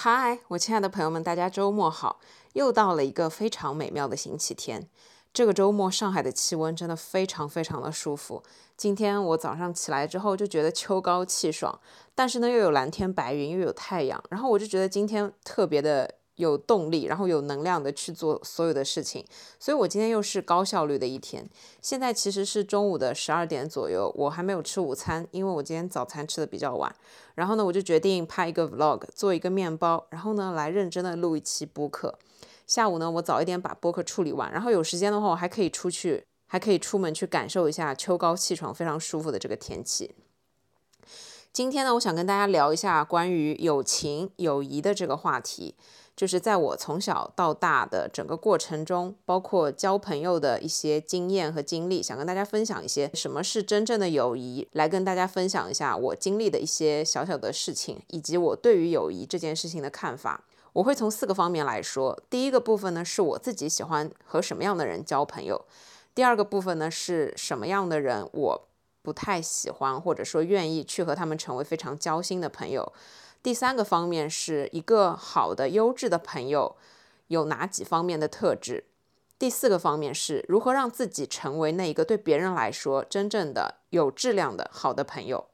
嗨，我亲爱的朋友们，大家周末好！又到了一个非常美妙的星期天。这个周末上海的气温真的非常非常的舒服。今天我早上起来之后就觉得秋高气爽，但是呢又有蓝天白云，又有太阳，然后我就觉得今天特别的。有动力，然后有能量的去做所有的事情，所以我今天又是高效率的一天。现在其实是中午的十二点左右，我还没有吃午餐，因为我今天早餐吃的比较晚。然后呢，我就决定拍一个 vlog，做一个面包，然后呢来认真的录一期播客。下午呢，我早一点把播客处理完，然后有时间的话，我还可以出去，还可以出门去感受一下秋高气爽、非常舒服的这个天气。今天呢，我想跟大家聊一下关于友情、友谊的这个话题。就是在我从小到大的整个过程中，包括交朋友的一些经验和经历，想跟大家分享一些什么是真正的友谊，来跟大家分享一下我经历的一些小小的事情，以及我对于友谊这件事情的看法。我会从四个方面来说。第一个部分呢，是我自己喜欢和什么样的人交朋友；第二个部分呢，是什么样的人我不太喜欢，或者说愿意去和他们成为非常交心的朋友。第三个方面是一个好的优质的朋友有哪几方面的特质？第四个方面是如何让自己成为那一个对别人来说真正的有质量的好的朋友。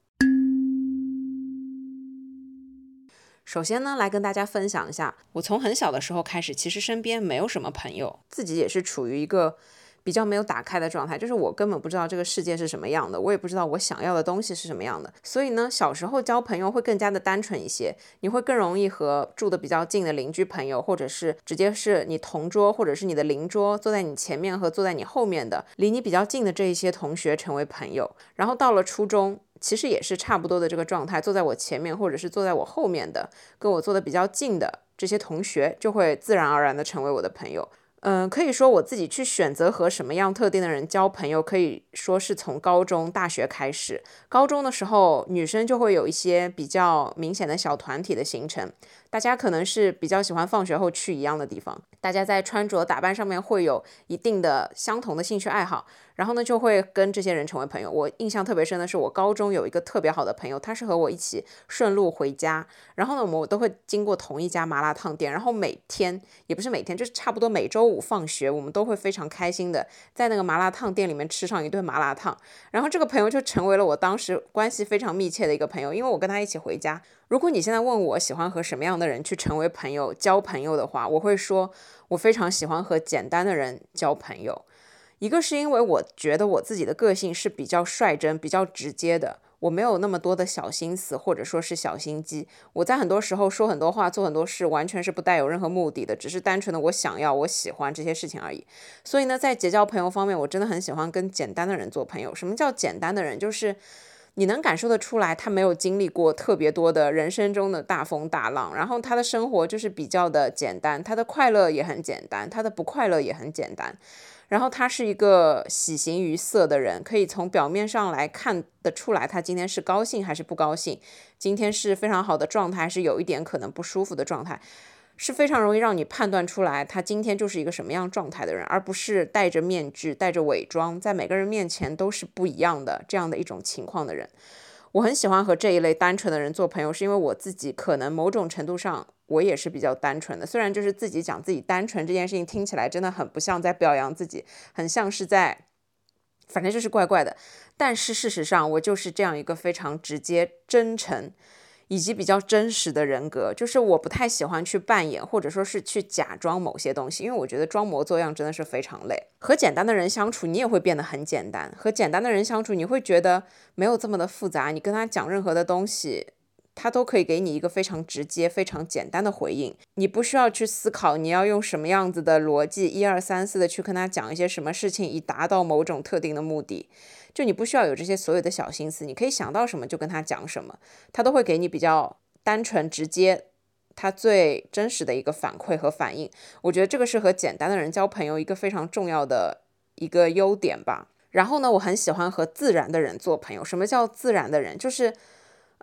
首先呢，来跟大家分享一下，我从很小的时候开始，其实身边没有什么朋友，自己也是处于一个。比较没有打开的状态，就是我根本不知道这个世界是什么样的，我也不知道我想要的东西是什么样的。所以呢，小时候交朋友会更加的单纯一些，你会更容易和住的比较近的邻居朋友，或者是直接是你同桌，或者是你的邻桌，坐在你前面和坐在你后面的，离你比较近的这一些同学成为朋友。然后到了初中，其实也是差不多的这个状态，坐在我前面或者是坐在我后面的，跟我坐的比较近的这些同学，就会自然而然的成为我的朋友。嗯，可以说我自己去选择和什么样特定的人交朋友，可以说是从高中、大学开始。高中的时候，女生就会有一些比较明显的小团体的形成。大家可能是比较喜欢放学后去一样的地方，大家在穿着打扮上面会有一定的相同的兴趣爱好，然后呢就会跟这些人成为朋友。我印象特别深的是，我高中有一个特别好的朋友，他是和我一起顺路回家，然后呢我们都会经过同一家麻辣烫店，然后每天也不是每天，就是差不多每周五放学，我们都会非常开心的在那个麻辣烫店里面吃上一顿麻辣烫，然后这个朋友就成为了我当时关系非常密切的一个朋友，因为我跟他一起回家。如果你现在问我喜欢和什么样的人去成为朋友、交朋友的话，我会说，我非常喜欢和简单的人交朋友。一个是因为我觉得我自己的个性是比较率真、比较直接的，我没有那么多的小心思或者说是小心机。我在很多时候说很多话、做很多事，完全是不带有任何目的的，只是单纯的我想要、我喜欢这些事情而已。所以呢，在结交朋友方面，我真的很喜欢跟简单的人做朋友。什么叫简单的人？就是。你能感受得出来，他没有经历过特别多的人生中的大风大浪，然后他的生活就是比较的简单，他的快乐也很简单，他的不快乐也很简单，然后他是一个喜形于色的人，可以从表面上来看得出来，他今天是高兴还是不高兴，今天是非常好的状态，还是有一点可能不舒服的状态。是非常容易让你判断出来，他今天就是一个什么样状态的人，而不是戴着面具、戴着伪装，在每个人面前都是不一样的这样的一种情况的人。我很喜欢和这一类单纯的人做朋友，是因为我自己可能某种程度上我也是比较单纯的。虽然就是自己讲自己单纯这件事情听起来真的很不像在表扬自己，很像是在，反正就是怪怪的。但是事实上，我就是这样一个非常直接、真诚。以及比较真实的人格，就是我不太喜欢去扮演，或者说是去假装某些东西，因为我觉得装模作样真的是非常累。和简单的人相处，你也会变得很简单；和简单的人相处，你会觉得没有这么的复杂。你跟他讲任何的东西，他都可以给你一个非常直接、非常简单的回应。你不需要去思考你要用什么样子的逻辑，一二三四的去跟他讲一些什么事情，以达到某种特定的目的。就你不需要有这些所有的小心思，你可以想到什么就跟他讲什么，他都会给你比较单纯直接，他最真实的一个反馈和反应。我觉得这个是和简单的人交朋友一个非常重要的一个优点吧。然后呢，我很喜欢和自然的人做朋友。什么叫自然的人？就是。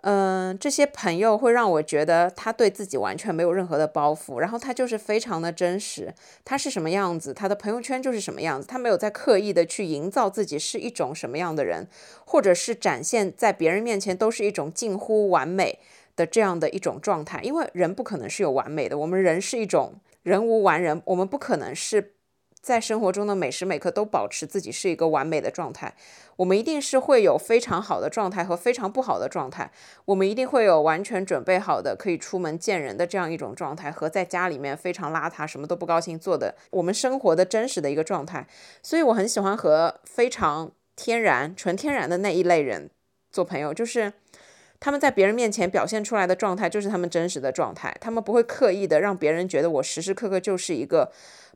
嗯，这些朋友会让我觉得他对自己完全没有任何的包袱，然后他就是非常的真实，他是什么样子，他的朋友圈就是什么样子，他没有在刻意的去营造自己是一种什么样的人，或者是展现在别人面前都是一种近乎完美。的这样的一种状态，因为人不可能是有完美的，我们人是一种人无完人，我们不可能是在生活中的每时每刻都保持自己是一个完美的状态，我们一定是会有非常好的状态和非常不好的状态，我们一定会有完全准备好的可以出门见人的这样一种状态，和在家里面非常邋遢什么都不高兴做的我们生活的真实的一个状态，所以我很喜欢和非常天然、纯天然的那一类人做朋友，就是。他们在别人面前表现出来的状态，就是他们真实的状态。他们不会刻意的让别人觉得我时时刻刻就是一个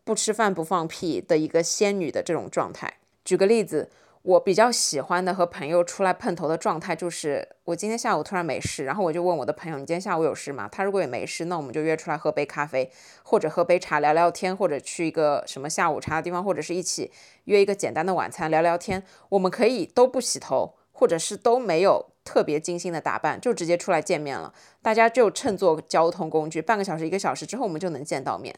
不吃饭不放屁的一个仙女的这种状态。举个例子，我比较喜欢的和朋友出来碰头的状态，就是我今天下午突然没事，然后我就问我的朋友：“你今天下午有事吗？”他如果也没事，那我们就约出来喝杯咖啡，或者喝杯茶聊聊天，或者去一个什么下午茶的地方，或者是一起约一个简单的晚餐聊聊天。我们可以都不洗头，或者是都没有。特别精心的打扮，就直接出来见面了。大家就乘坐交通工具，半个小时、一个小时之后，我们就能见到面，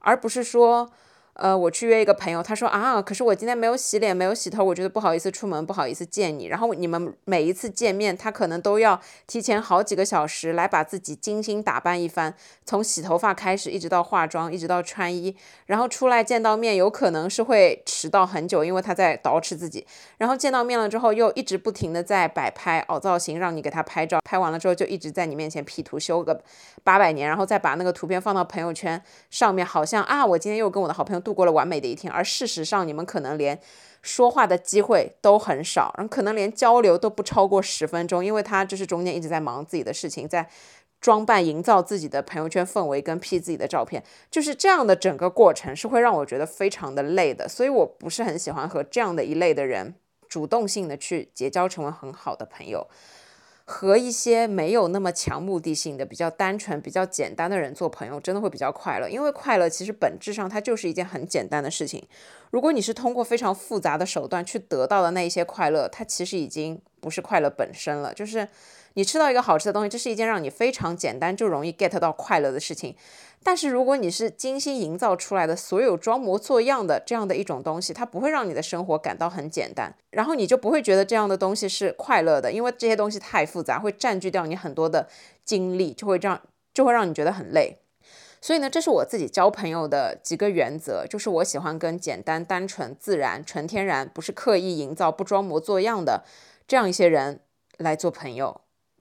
而不是说。呃，我去约一个朋友，他说啊，可是我今天没有洗脸，没有洗头，我觉得不好意思出门，不好意思见你。然后你们每一次见面，他可能都要提前好几个小时来把自己精心打扮一番，从洗头发开始，一直到化妆，一直到穿衣，然后出来见到面，有可能是会迟到很久，因为他在捯饬自己。然后见到面了之后，又一直不停的在摆拍、凹造型，让你给他拍照，拍完了之后就一直在你面前 P 图修个八百年，然后再把那个图片放到朋友圈上面，好像啊，我今天又跟我的好朋友。度过了完美的一天，而事实上，你们可能连说话的机会都很少，然后可能连交流都不超过十分钟，因为他就是中间一直在忙自己的事情，在装扮、营造自己的朋友圈氛围跟 P 自己的照片，就是这样的整个过程是会让我觉得非常的累的，所以我不是很喜欢和这样的一类的人主动性的去结交，成为很好的朋友。和一些没有那么强目的性的、比较单纯、比较简单的人做朋友，真的会比较快乐。因为快乐其实本质上它就是一件很简单的事情。如果你是通过非常复杂的手段去得到的那一些快乐，它其实已经不是快乐本身了，就是。你吃到一个好吃的东西，这是一件让你非常简单就容易 get 到快乐的事情。但是如果你是精心营造出来的所有装模作样的这样的一种东西，它不会让你的生活感到很简单，然后你就不会觉得这样的东西是快乐的，因为这些东西太复杂，会占据掉你很多的精力，就会这样就会让你觉得很累。所以呢，这是我自己交朋友的几个原则，就是我喜欢跟简单、单纯、自然、纯天然，不是刻意营造、不装模作样的这样一些人来做朋友。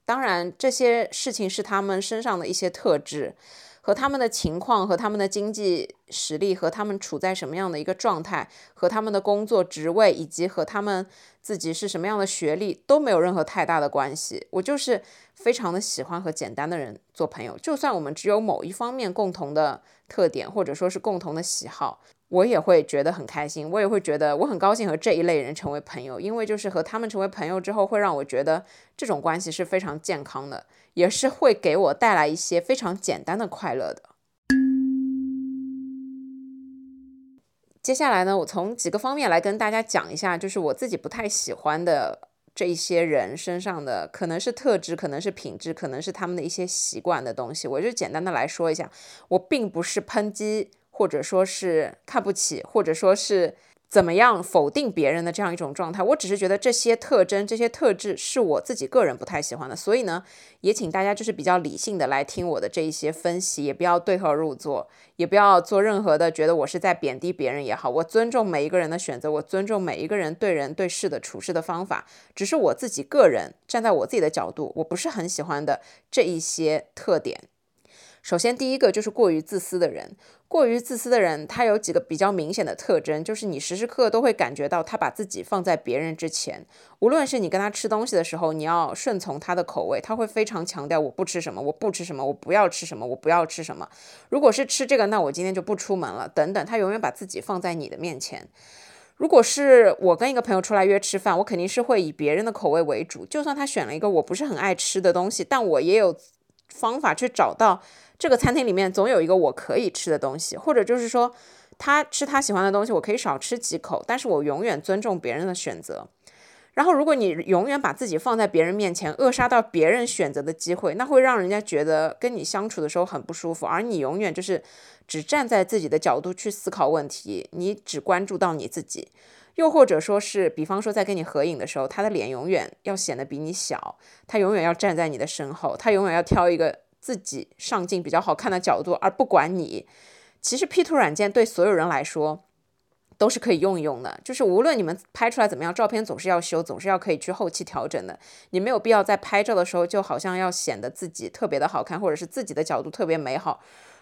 当然，这些事情是他们身上的一些特质，和他们的情况、和他们的经济实力、和他们处在什么样的一个状态、和他们的工作职位，以及和他们自己是什么样的学历都没有任何太大的关系。我就是非常的喜欢和简单的人做朋友，就算我们只有某一方面共同的特点，或者说是共同的喜好。我也会觉得很开心，我也会觉得我很高兴和这一类人成为朋友，因为就是和他们成为朋友之后，会让我觉得这种关系是非常健康的，也是会给我带来一些非常简单的快乐的。接下来呢，我从几个方面来跟大家讲一下，就是我自己不太喜欢的这一些人身上的，可能是特质，可能是品质，可能是他们的一些习惯的东西，我就简单的来说一下，我并不是抨击。或者说是看不起，或者说是怎么样否定别人的这样一种状态，我只是觉得这些特征、这些特质是我自己个人不太喜欢的，所以呢，也请大家就是比较理性的来听我的这一些分析，也不要对号入座，也不要做任何的觉得我是在贬低别人也好，我尊重每一个人的选择，我尊重每一个人对人对事的处事的方法，只是我自己个人站在我自己的角度，我不是很喜欢的这一些特点。首先，第一个就是过于自私的人。过于自私的人，他有几个比较明显的特征，就是你时时刻刻都会感觉到他把自己放在别人之前。无论是你跟他吃东西的时候，你要顺从他的口味，他会非常强调我不吃什么，我不吃什么，我不要吃什么，我不要吃什么。如果是吃这个，那我今天就不出门了。等等，他永远把自己放在你的面前。如果是我跟一个朋友出来约吃饭，我肯定是会以别人的口味为主，就算他选了一个我不是很爱吃的东西，但我也有方法去找到。这个餐厅里面总有一个我可以吃的东西，或者就是说，他吃他喜欢的东西，我可以少吃几口，但是我永远尊重别人的选择。然后，如果你永远把自己放在别人面前，扼杀到别人选择的机会，那会让人家觉得跟你相处的时候很不舒服。而你永远就是只站在自己的角度去思考问题，你只关注到你自己。又或者说是，比方说在跟你合影的时候，他的脸永远要显得比你小，他永远要站在你的身后，他永远要挑一个自己上镜比较好看的角度，而不管你。其实 P 图软件对所有人来说。都是可以用一用的，就是无论你们拍出来怎么样，照片总是要修，总是要可以去后期调整的。你没有必要在拍照的时候就好像要显得自己特别的好看，或者是自己的角度特别美好。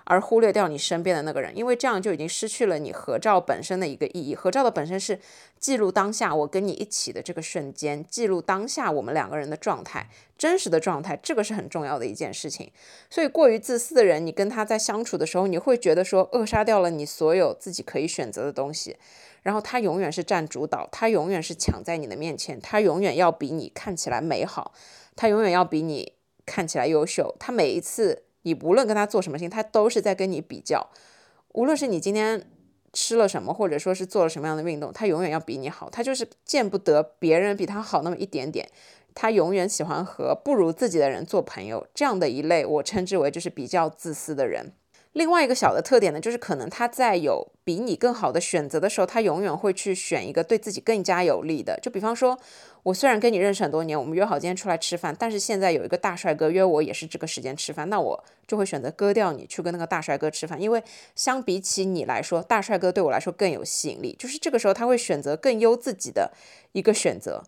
而忽略掉你身边的那个人，因为这样就已经失去了你合照本身的一个意义。合照的本身是记录当下我跟你一起的这个瞬间，记录当下我们两个人的状态，真实的状态，这个是很重要的一件事情。所以过于自私的人，你跟他在相处的时候，你会觉得说扼杀掉了你所有自己可以选择的东西，然后他永远是占主导，他永远是抢在你的面前，他永远要比你看起来美好，他永远要比你看起来优秀，他每一次。你无论跟他做什么事情，他都是在跟你比较。无论是你今天吃了什么，或者说是做了什么样的运动，他永远要比你好。他就是见不得别人比他好那么一点点。他永远喜欢和不如自己的人做朋友。这样的一类，我称之为就是比较自私的人。另外一个小的特点呢，就是可能他在有比你更好的选择的时候，他永远会去选一个对自己更加有利的。就比方说，我虽然跟你认识很多年，我们约好今天出来吃饭，但是现在有一个大帅哥约我，也是这个时间吃饭，那我就会选择割掉你去跟那个大帅哥吃饭，因为相比起你来说，大帅哥对我来说更有吸引力。就是这个时候他会选择更优自己的一个选择。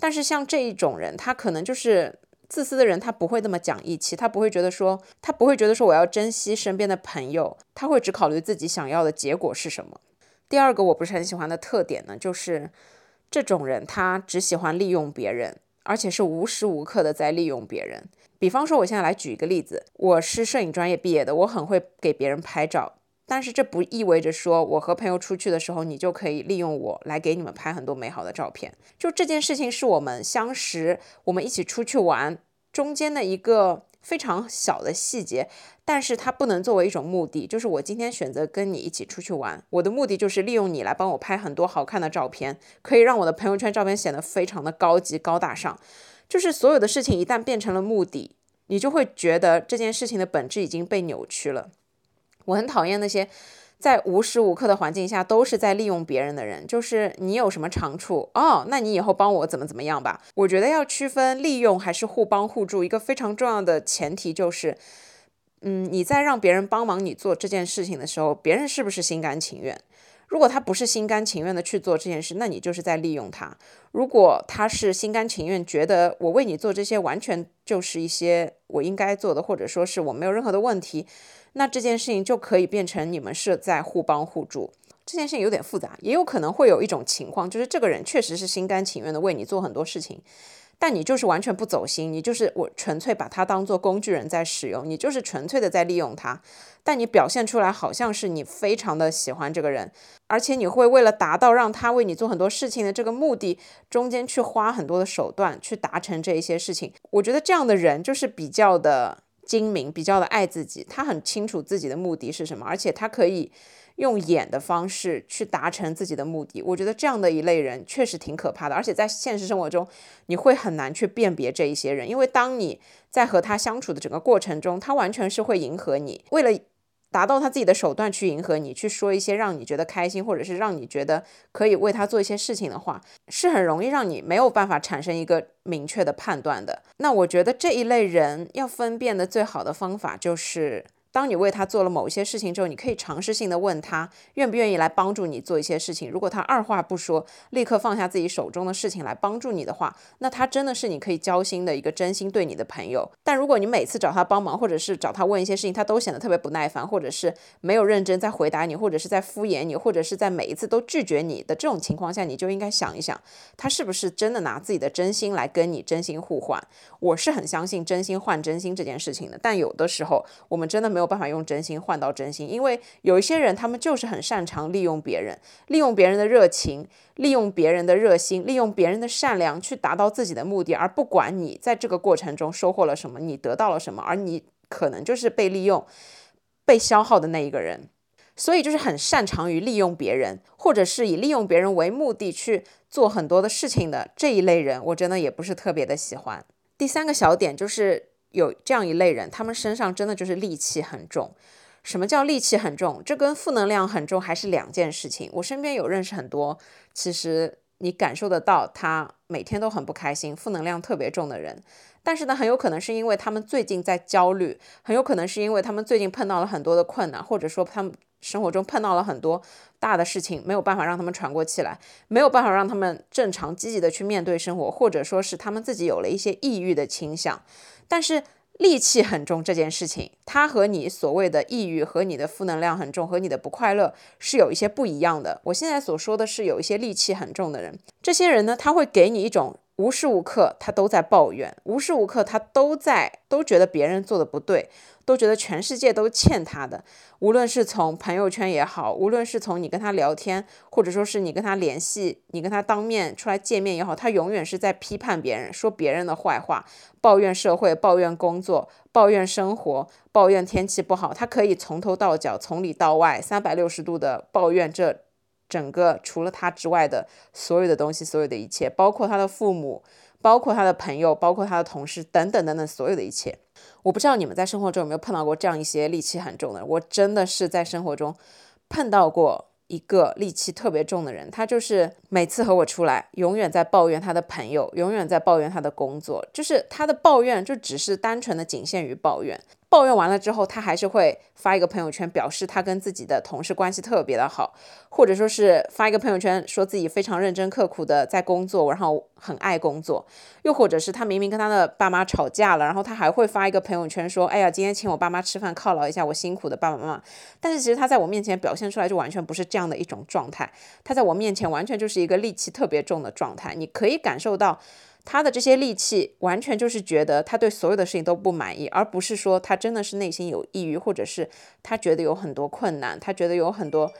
但是像这一种人，他可能就是。自私的人，他不会那么讲义气，他不会觉得说，他不会觉得说我要珍惜身边的朋友，他会只考虑自己想要的结果是什么。第二个我不是很喜欢的特点呢，就是这种人他只喜欢利用别人，而且是无时无刻的在利用别人。比方说，我现在来举一个例子，我是摄影专业毕业的，我很会给别人拍照。但是这不意味着说，我和朋友出去的时候，你就可以利用我来给你们拍很多美好的照片。就这件事情是我们相识，我们一起出去玩中间的一个非常小的细节，但是它不能作为一种目的。就是我今天选择跟你一起出去玩，我的目的就是利用你来帮我拍很多好看的照片，可以让我的朋友圈照片显得非常的高级高大上。就是所有的事情一旦变成了目的，你就会觉得这件事情的本质已经被扭曲了。我很讨厌那些在无时无刻的环境下都是在利用别人的人。就是你有什么长处哦，那你以后帮我怎么怎么样吧。我觉得要区分利用还是互帮互助，一个非常重要的前提就是，嗯，你在让别人帮忙你做这件事情的时候，别人是不是心甘情愿？如果他不是心甘情愿的去做这件事，那你就是在利用他。如果他是心甘情愿，觉得我为你做这些完全就是一些我应该做的，或者说是我没有任何的问题。那这件事情就可以变成你们是在互帮互助。这件事情有点复杂，也有可能会有一种情况，就是这个人确实是心甘情愿的为你做很多事情，但你就是完全不走心，你就是我纯粹把他当做工具人在使用，你就是纯粹的在利用他。但你表现出来好像是你非常的喜欢这个人，而且你会为了达到让他为你做很多事情的这个目的，中间去花很多的手段去达成这一些事情。我觉得这样的人就是比较的。精明，比较的爱自己，他很清楚自己的目的是什么，而且他可以用演的方式去达成自己的目的。我觉得这样的一类人确实挺可怕的，而且在现实生活中，你会很难去辨别这一些人，因为当你在和他相处的整个过程中，他完全是会迎合你，为了。达到他自己的手段去迎合你，去说一些让你觉得开心，或者是让你觉得可以为他做一些事情的话，是很容易让你没有办法产生一个明确的判断的。那我觉得这一类人要分辨的最好的方法就是。当你为他做了某一些事情之后，你可以尝试性的问他愿不愿意来帮助你做一些事情。如果他二话不说，立刻放下自己手中的事情来帮助你的话，那他真的是你可以交心的一个真心对你的朋友。但如果你每次找他帮忙，或者是找他问一些事情，他都显得特别不耐烦，或者是没有认真在回答你，或者是在敷衍你，或者是在每一次都拒绝你的这种情况下，你就应该想一想，他是不是真的拿自己的真心来跟你真心互换。我是很相信真心换真心这件事情的，但有的时候我们真的没。没有办法用真心换到真心，因为有一些人，他们就是很擅长利用别人，利用别人的热情，利用别人的热心，利用别人的善良去达到自己的目的，而不管你在这个过程中收获了什么，你得到了什么，而你可能就是被利用、被消耗的那一个人。所以，就是很擅长于利用别人，或者是以利用别人为目的去做很多的事情的这一类人，我真的也不是特别的喜欢。第三个小点就是。有这样一类人，他们身上真的就是戾气很重。什么叫戾气很重？这跟负能量很重还是两件事情。我身边有认识很多，其实你感受得到他每天都很不开心，负能量特别重的人。但是呢，很有可能是因为他们最近在焦虑，很有可能是因为他们最近碰到了很多的困难，或者说他们生活中碰到了很多大的事情，没有办法让他们喘过气来，没有办法让他们正常积极的去面对生活，或者说是他们自己有了一些抑郁的倾向。但是。戾气很重这件事情，它和你所谓的抑郁和你的负能量很重和你的不快乐是有一些不一样的。我现在所说的是有一些戾气很重的人，这些人呢，他会给你一种。无时无刻他都在抱怨，无时无刻他都在都觉得别人做的不对，都觉得全世界都欠他的。无论是从朋友圈也好，无论是从你跟他聊天，或者说是你跟他联系，你跟他当面出来见面也好，他永远是在批判别人，说别人的坏话，抱怨社会，抱怨工作，抱怨生活，抱怨天气不好。他可以从头到脚，从里到外，三百六十度的抱怨这。整个除了他之外的所有的东西，所有的一切，包括他的父母，包括他的朋友，包括他的同事，等等等等，所有的一切，我不知道你们在生活中有没有碰到过这样一些戾气很重的人。我真的是在生活中碰到过一个戾气特别重的人，他就是每次和我出来，永远在抱怨他的朋友，永远在抱怨他的工作，就是他的抱怨就只是单纯的仅限于抱怨。抱怨完了之后，他还是会发一个朋友圈，表示他跟自己的同事关系特别的好，或者说是发一个朋友圈，说自己非常认真刻苦的在工作，然后很爱工作。又或者是他明明跟他的爸妈吵架了，然后他还会发一个朋友圈说：“哎呀，今天请我爸妈吃饭，犒劳一下我辛苦的爸爸妈妈。”但是其实他在我面前表现出来就完全不是这样的一种状态，他在我面前完全就是一个戾气特别重的状态，你可以感受到。他的这些戾气，完全就是觉得他对所有的事情都不满意，而不是说他真的是内心有抑郁，或者是他觉得有很多困难，他觉得有很多。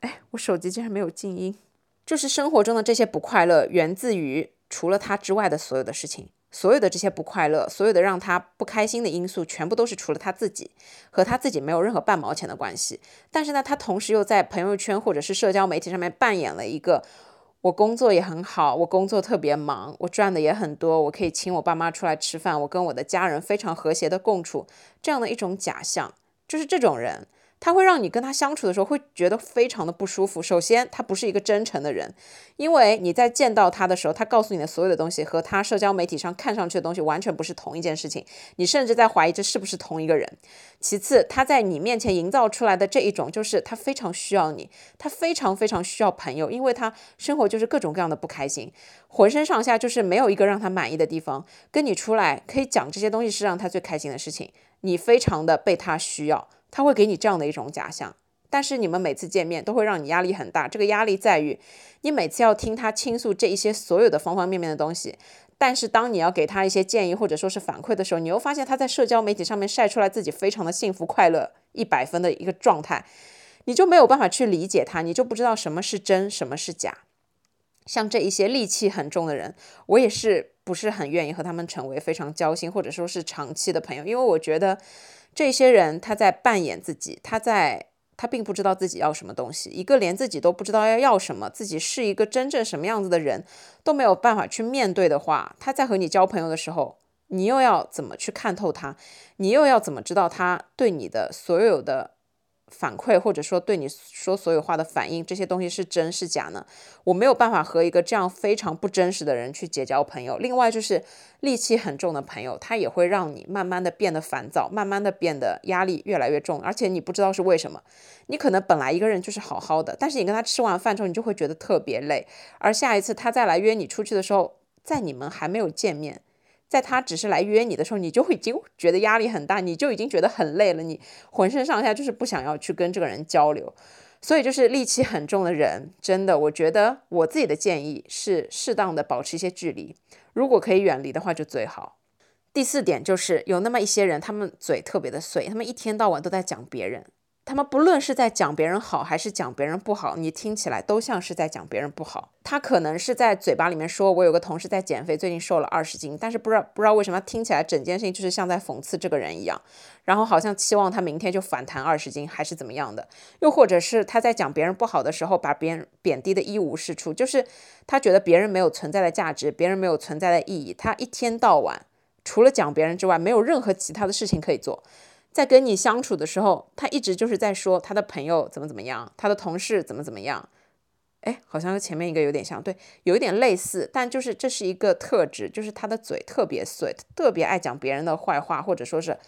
哎，我手机竟然没有静音，就是生活中的这些不快乐，源自于除了他之外的所有的事情，所有的这些不快乐，所有的让他不开心的因素，全部都是除了他自己，和他自己没有任何半毛钱的关系。但是呢，他同时又在朋友圈或者是社交媒体上面扮演了一个。我工作也很好，我工作特别忙，我赚的也很多，我可以请我爸妈出来吃饭，我跟我的家人非常和谐的共处，这样的一种假象，就是这种人。他会让你跟他相处的时候会觉得非常的不舒服。首先，他不是一个真诚的人，因为你在见到他的时候，他告诉你的所有的东西和他社交媒体上看上去的东西完全不是同一件事情。你甚至在怀疑这是不是同一个人。其次，他在你面前营造出来的这一种，就是他非常需要你，他非常非常需要朋友，因为他生活就是各种各样的不开心，浑身上下就是没有一个让他满意的地方。跟你出来可以讲这些东西是让他最开心的事情，你非常的被他需要。他会给你这样的一种假象，但是你们每次见面都会让你压力很大。这个压力在于，你每次要听他倾诉这一些所有的方方面面的东西，但是当你要给他一些建议或者说是反馈的时候，你又发现他在社交媒体上面晒出来自己非常的幸福快乐、一百分的一个状态，你就没有办法去理解他，你就不知道什么是真，什么是假。像这一些戾气很重的人，我也是不是很愿意和他们成为非常交心或者说是长期的朋友，因为我觉得。这些人他在扮演自己，他在他并不知道自己要什么东西。一个连自己都不知道要要什么，自己是一个真正什么样子的人都没有办法去面对的话，他在和你交朋友的时候，你又要怎么去看透他？你又要怎么知道他对你的所有的？反馈或者说对你说所有话的反应，这些东西是真是假呢？我没有办法和一个这样非常不真实的人去结交朋友。另外就是戾气很重的朋友，他也会让你慢慢的变得烦躁，慢慢的变得压力越来越重，而且你不知道是为什么。你可能本来一个人就是好好的，但是你跟他吃完饭之后，你就会觉得特别累，而下一次他再来约你出去的时候，在你们还没有见面。在他只是来约你的时候，你就已经觉得压力很大，你就已经觉得很累了，你浑身上下就是不想要去跟这个人交流，所以就是戾气很重的人，真的，我觉得我自己的建议是适当的保持一些距离，如果可以远离的话就最好。第四点就是有那么一些人，他们嘴特别的碎，他们一天到晚都在讲别人。他们不论是在讲别人好还是讲别人不好，你听起来都像是在讲别人不好。他可能是在嘴巴里面说：“我有个同事在减肥，最近瘦了二十斤。”但是不知道不知道为什么听起来整件事情就是像在讽刺这个人一样，然后好像期望他明天就反弹二十斤还是怎么样的。又或者是他在讲别人不好的时候，把别人贬低的一无是处，就是他觉得别人没有存在的价值，别人没有存在的意义。他一天到晚除了讲别人之外，没有任何其他的事情可以做。在跟你相处的时候，他一直就是在说他的朋友怎么怎么样，他的同事怎么怎么样。哎，好像和前面一个有点像，对，有一点类似，但就是这是一个特质，就是他的嘴特别碎，特别爱讲别人的坏话，或者说是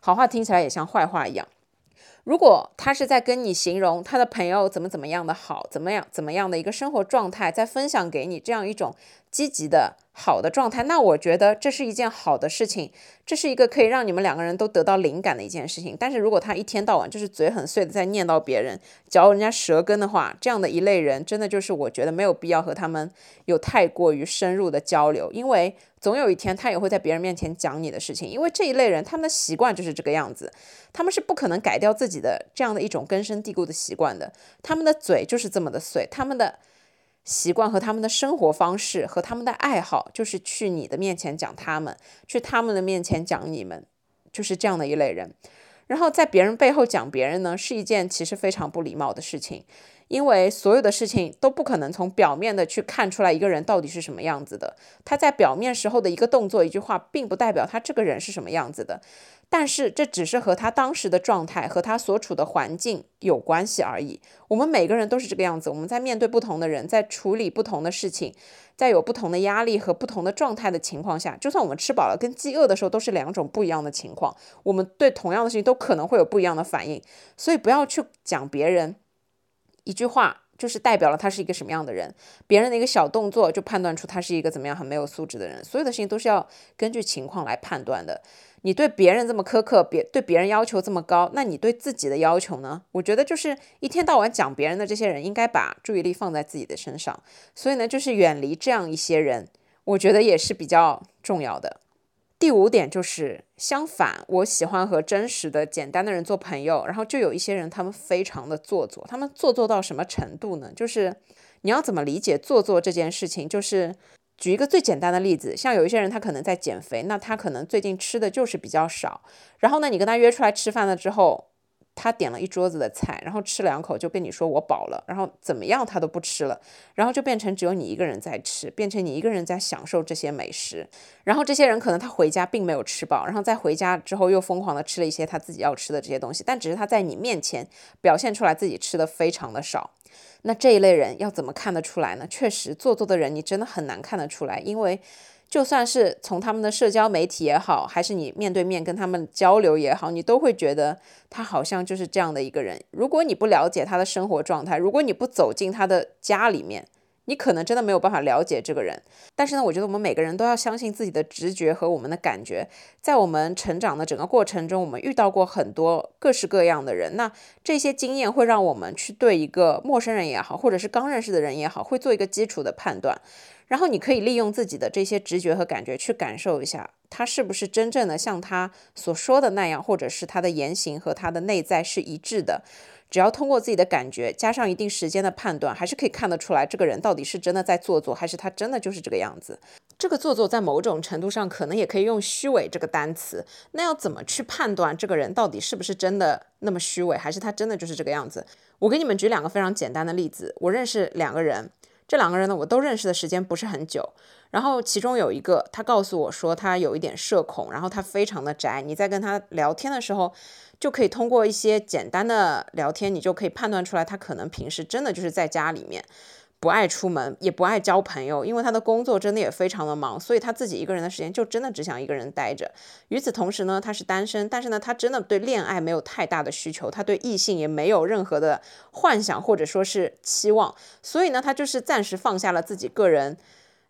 好话听起来也像坏话一样。如果他是在跟你形容他的朋友怎么怎么样的好，怎么样怎么样的一个生活状态，在分享给你这样一种积极的好的状态，那我觉得这是一件好的事情，这是一个可以让你们两个人都得到灵感的一件事情。但是如果他一天到晚就是嘴很碎的在念叨别人，嚼人家舌根的话，这样的一类人，真的就是我觉得没有必要和他们有太过于深入的交流，因为。总有一天，他也会在别人面前讲你的事情，因为这一类人，他们的习惯就是这个样子，他们是不可能改掉自己的这样的一种根深蒂固的习惯的。他们的嘴就是这么的碎，他们的习惯和他们的生活方式和他们的爱好，就是去你的面前讲他们，去他们的面前讲你们，就是这样的一类人。然后在别人背后讲别人呢，是一件其实非常不礼貌的事情。因为所有的事情都不可能从表面的去看出来一个人到底是什么样子的。他在表面时候的一个动作、一句话，并不代表他这个人是什么样子的。但是这只是和他当时的状态和他所处的环境有关系而已。我们每个人都是这个样子。我们在面对不同的人，在处理不同的事情，在有不同的压力和不同的状态的情况下，就算我们吃饱了跟饥饿的时候都是两种不一样的情况。我们对同样的事情都可能会有不一样的反应。所以不要去讲别人。一句话就是代表了他是一个什么样的人，别人的一个小动作就判断出他是一个怎么样很没有素质的人。所有的事情都是要根据情况来判断的。你对别人这么苛刻，别对别人要求这么高，那你对自己的要求呢？我觉得就是一天到晚讲别人的这些人，应该把注意力放在自己的身上。所以呢，就是远离这样一些人，我觉得也是比较重要的。第五点就是相反，我喜欢和真实的、简单的人做朋友。然后就有一些人，他们非常的做作。他们做作到什么程度呢？就是你要怎么理解做作这件事情？就是举一个最简单的例子，像有一些人，他可能在减肥，那他可能最近吃的就是比较少。然后呢，你跟他约出来吃饭了之后。他点了一桌子的菜，然后吃两口就跟你说我饱了，然后怎么样他都不吃了，然后就变成只有你一个人在吃，变成你一个人在享受这些美食。然后这些人可能他回家并没有吃饱，然后在回家之后又疯狂的吃了一些他自己要吃的这些东西，但只是他在你面前表现出来自己吃的非常的少。那这一类人要怎么看得出来呢？确实做作的人你真的很难看得出来，因为。就算是从他们的社交媒体也好，还是你面对面跟他们交流也好，你都会觉得他好像就是这样的一个人。如果你不了解他的生活状态，如果你不走进他的家里面，你可能真的没有办法了解这个人。但是呢，我觉得我们每个人都要相信自己的直觉和我们的感觉。在我们成长的整个过程中，我们遇到过很多各式各样的人，那这些经验会让我们去对一个陌生人也好，或者是刚认识的人也好，会做一个基础的判断。然后你可以利用自己的这些直觉和感觉去感受一下，他是不是真正的像他所说的那样，或者是他的言行和他的内在是一致的。只要通过自己的感觉，加上一定时间的判断，还是可以看得出来这个人到底是真的在做作，还是他真的就是这个样子。这个做作在某种程度上可能也可以用虚伪这个单词。那要怎么去判断这个人到底是不是真的那么虚伪，还是他真的就是这个样子？我给你们举两个非常简单的例子。我认识两个人。这两个人呢，我都认识的时间不是很久。然后其中有一个，他告诉我说他有一点社恐，然后他非常的宅。你在跟他聊天的时候，就可以通过一些简单的聊天，你就可以判断出来，他可能平时真的就是在家里面。不爱出门，也不爱交朋友，因为他的工作真的也非常的忙，所以他自己一个人的时间就真的只想一个人待着。与此同时呢，他是单身，但是呢，他真的对恋爱没有太大的需求，他对异性也没有任何的幻想或者说是期望，所以呢，他就是暂时放下了自己个人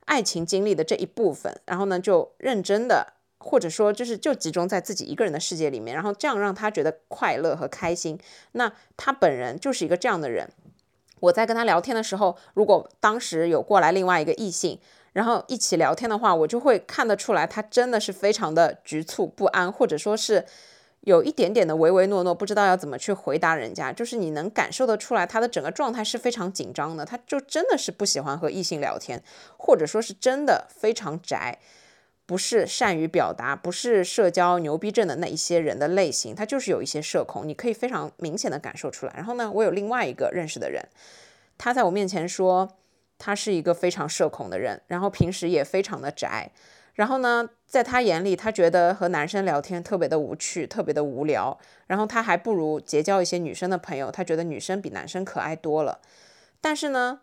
爱情经历的这一部分，然后呢，就认真的或者说就是就集中在自己一个人的世界里面，然后这样让他觉得快乐和开心。那他本人就是一个这样的人。我在跟他聊天的时候，如果当时有过来另外一个异性，然后一起聊天的话，我就会看得出来，他真的是非常的局促不安，或者说是有一点点的唯唯诺诺，不知道要怎么去回答人家。就是你能感受得出来，他的整个状态是非常紧张的，他就真的是不喜欢和异性聊天，或者说是真的非常宅。不是善于表达，不是社交牛逼症的那一些人的类型，他就是有一些社恐，你可以非常明显的感受出来。然后呢，我有另外一个认识的人，他在我面前说他是一个非常社恐的人，然后平时也非常的宅，然后呢，在他眼里，他觉得和男生聊天特别的无趣，特别的无聊。然后他还不如结交一些女生的朋友，他觉得女生比男生可爱多了。但是呢，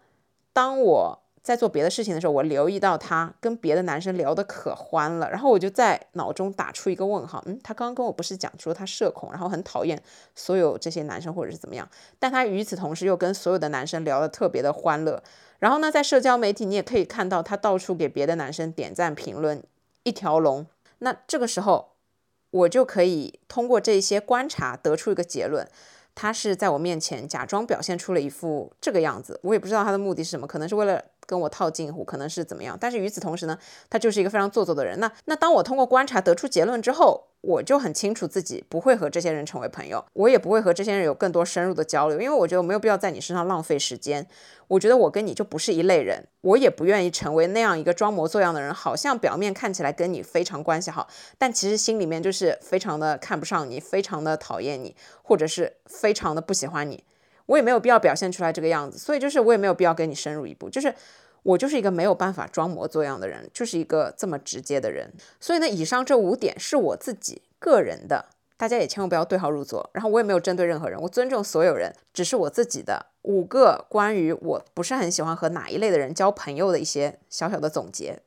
当我在做别的事情的时候，我留意到他跟别的男生聊得可欢了，然后我就在脑中打出一个问号。嗯，他刚刚跟我不是讲说他社恐，然后很讨厌所有这些男生或者是怎么样？但他与此同时又跟所有的男生聊得特别的欢乐。然后呢，在社交媒体你也可以看到他到处给别的男生点赞评论，一条龙。那这个时候，我就可以通过这些观察得出一个结论：他是在我面前假装表现出了一副这个样子。我也不知道他的目的是什么，可能是为了。跟我套近乎可能是怎么样，但是与此同时呢，他就是一个非常做作的人。那那当我通过观察得出结论之后，我就很清楚自己不会和这些人成为朋友，我也不会和这些人有更多深入的交流，因为我觉得我没有必要在你身上浪费时间。我觉得我跟你就不是一类人，我也不愿意成为那样一个装模作样的人，好像表面看起来跟你非常关系好，但其实心里面就是非常的看不上你，非常的讨厌你，或者是非常的不喜欢你。我也没有必要表现出来这个样子，所以就是我也没有必要跟你深入一步，就是我就是一个没有办法装模作样的人，就是一个这么直接的人。所以呢，以上这五点是我自己个人的，大家也千万不要对号入座。然后我也没有针对任何人，我尊重所有人，只是我自己的五个关于我不是很喜欢和哪一类的人交朋友的一些小小的总结。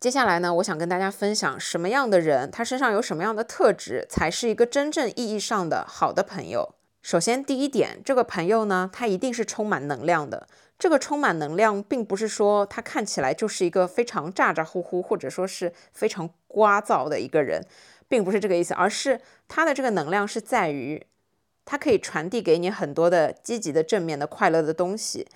接下来呢，我想跟大家分享什么样的人，他身上有什么样的特质，才是一个真正意义上的好的朋友。首先，第一点，这个朋友呢，他一定是充满能量的。这个充满能量，并不是说他看起来就是一个非常咋咋呼呼，或者说是非常聒噪的一个人，并不是这个意思，而是他的这个能量是在于，他可以传递给你很多的积极的、正面的、快乐的东西。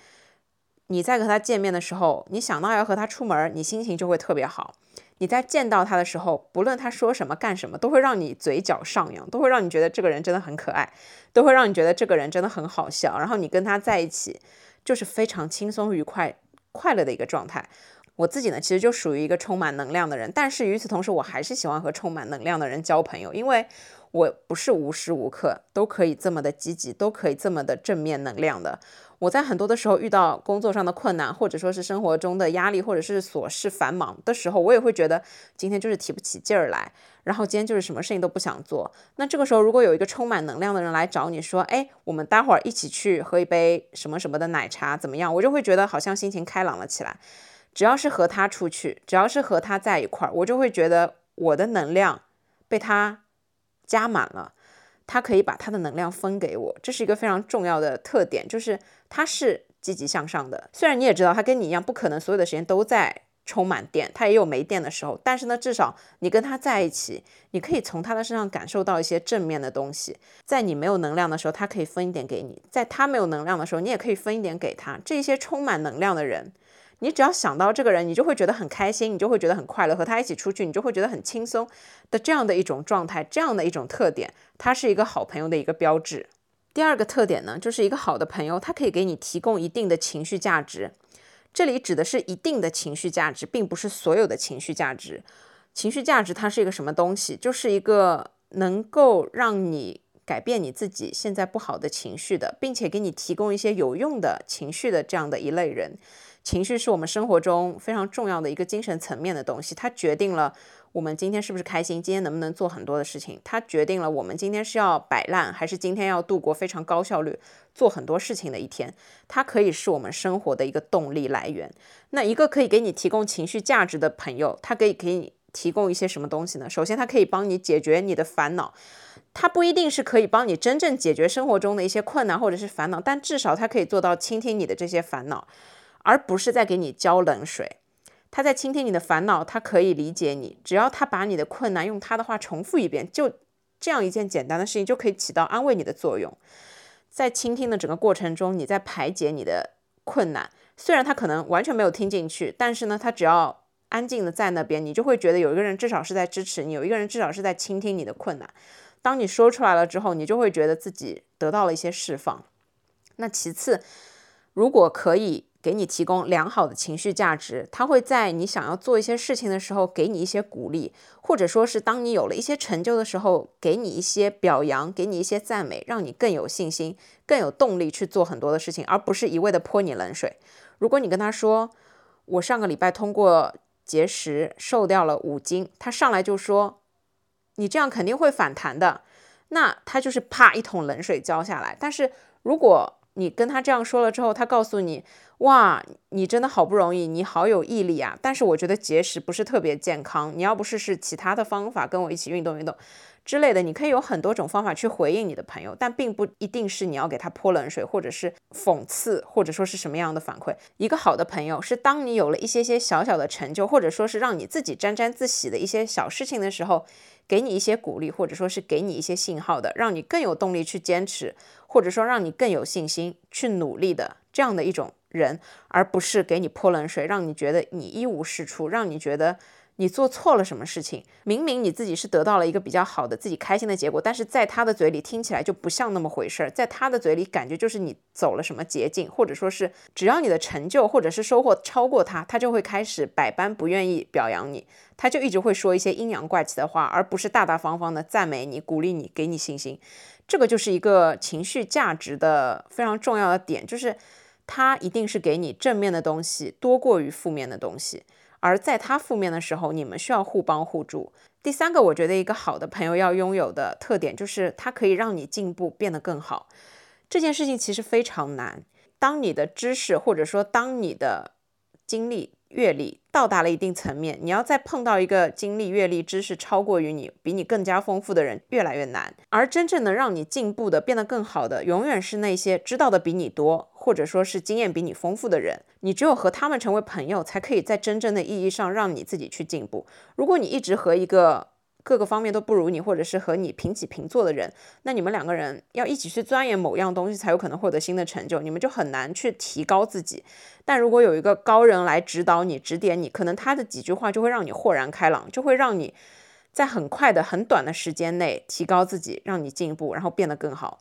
你在和他见面的时候，你想到要和他出门，你心情就会特别好。你在见到他的时候，不论他说什么干什么，都会让你嘴角上扬，都会让你觉得这个人真的很可爱，都会让你觉得这个人真的很好笑。然后你跟他在一起，就是非常轻松愉快、快乐的一个状态。我自己呢，其实就属于一个充满能量的人，但是与此同时，我还是喜欢和充满能量的人交朋友，因为我不是无时无刻都可以这么的积极，都可以这么的正面能量的。我在很多的时候遇到工作上的困难，或者说是生活中的压力，或者是琐事繁忙的时候，我也会觉得今天就是提不起劲儿来，然后今天就是什么事情都不想做。那这个时候，如果有一个充满能量的人来找你说，哎，我们待会儿一起去喝一杯什么什么的奶茶，怎么样？我就会觉得好像心情开朗了起来。只要是和他出去，只要是和他在一块儿，我就会觉得我的能量被他加满了。他可以把他的能量分给我，这是一个非常重要的特点，就是他是积极向上的。虽然你也知道他跟你一样，不可能所有的时间都在充满电，他也有没电的时候。但是呢，至少你跟他在一起，你可以从他的身上感受到一些正面的东西。在你没有能量的时候，他可以分一点给你；在他没有能量的时候，你也可以分一点给他。这些充满能量的人。你只要想到这个人，你就会觉得很开心，你就会觉得很快乐，和他一起出去，你就会觉得很轻松的这样的一种状态，这样的一种特点，他是一个好朋友的一个标志。第二个特点呢，就是一个好的朋友，他可以给你提供一定的情绪价值。这里指的是一定的情绪价值，并不是所有的情绪价值。情绪价值它是一个什么东西？就是一个能够让你改变你自己现在不好的情绪的，并且给你提供一些有用的情绪的这样的一类人。情绪是我们生活中非常重要的一个精神层面的东西，它决定了我们今天是不是开心，今天能不能做很多的事情，它决定了我们今天是要摆烂，还是今天要度过非常高效率做很多事情的一天。它可以是我们生活的一个动力来源。那一个可以给你提供情绪价值的朋友，他可以给你提供一些什么东西呢？首先，他可以帮你解决你的烦恼，他不一定是可以帮你真正解决生活中的一些困难或者是烦恼，但至少他可以做到倾听你的这些烦恼。而不是在给你浇冷水，他在倾听你的烦恼，他可以理解你。只要他把你的困难用他的话重复一遍，就这样一件简单的事情就可以起到安慰你的作用。在倾听的整个过程中，你在排解你的困难。虽然他可能完全没有听进去，但是呢，他只要安静的在那边，你就会觉得有一个人至少是在支持你，有一个人至少是在倾听你的困难。当你说出来了之后，你就会觉得自己得到了一些释放。那其次，如果可以。给你提供良好的情绪价值，他会在你想要做一些事情的时候给你一些鼓励，或者说是当你有了一些成就的时候，给你一些表扬，给你一些赞美，让你更有信心、更有动力去做很多的事情，而不是一味的泼你冷水。如果你跟他说我上个礼拜通过节食瘦掉了五斤，他上来就说，你这样肯定会反弹的，那他就是啪一桶冷水浇下来。但是如果你跟他这样说了之后，他告诉你，哇，你真的好不容易，你好有毅力啊！但是我觉得节食不是特别健康，你要不试试其他的方法，跟我一起运动运动之类的。你可以有很多种方法去回应你的朋友，但并不一定是你要给他泼冷水，或者是讽刺，或者说是什么样的反馈。一个好的朋友是当你有了一些些小小的成就，或者说是让你自己沾沾自喜的一些小事情的时候，给你一些鼓励，或者说是给你一些信号的，让你更有动力去坚持。或者说让你更有信心去努力的这样的一种人，而不是给你泼冷水，让你觉得你一无是处，让你觉得。你做错了什么事情？明明你自己是得到了一个比较好的、自己开心的结果，但是在他的嘴里听起来就不像那么回事儿，在他的嘴里感觉就是你走了什么捷径，或者说是只要你的成就或者是收获超过他，他就会开始百般不愿意表扬你，他就一直会说一些阴阳怪气的话，而不是大大方方的赞美你、鼓励你、给你信心。这个就是一个情绪价值的非常重要的点，就是他一定是给你正面的东西多过于负面的东西。而在他负面的时候，你们需要互帮互助。第三个，我觉得一个好的朋友要拥有的特点，就是他可以让你进步，变得更好。这件事情其实非常难。当你的知识，或者说当你的经历，阅历到达了一定层面，你要再碰到一个经历、阅历、知识超过于你、比你更加丰富的人，越来越难。而真正能让你进步的、变得更好的，永远是那些知道的比你多，或者说是经验比你丰富的人。你只有和他们成为朋友，才可以在真正的意义上让你自己去进步。如果你一直和一个各个方面都不如你，或者是和你平起平坐的人，那你们两个人要一起去钻研某样东西，才有可能获得新的成就。你们就很难去提高自己。但如果有一个高人来指导你、指点你，可能他的几句话就会让你豁然开朗，就会让你在很快的、很短的时间内提高自己，让你进步，然后变得更好。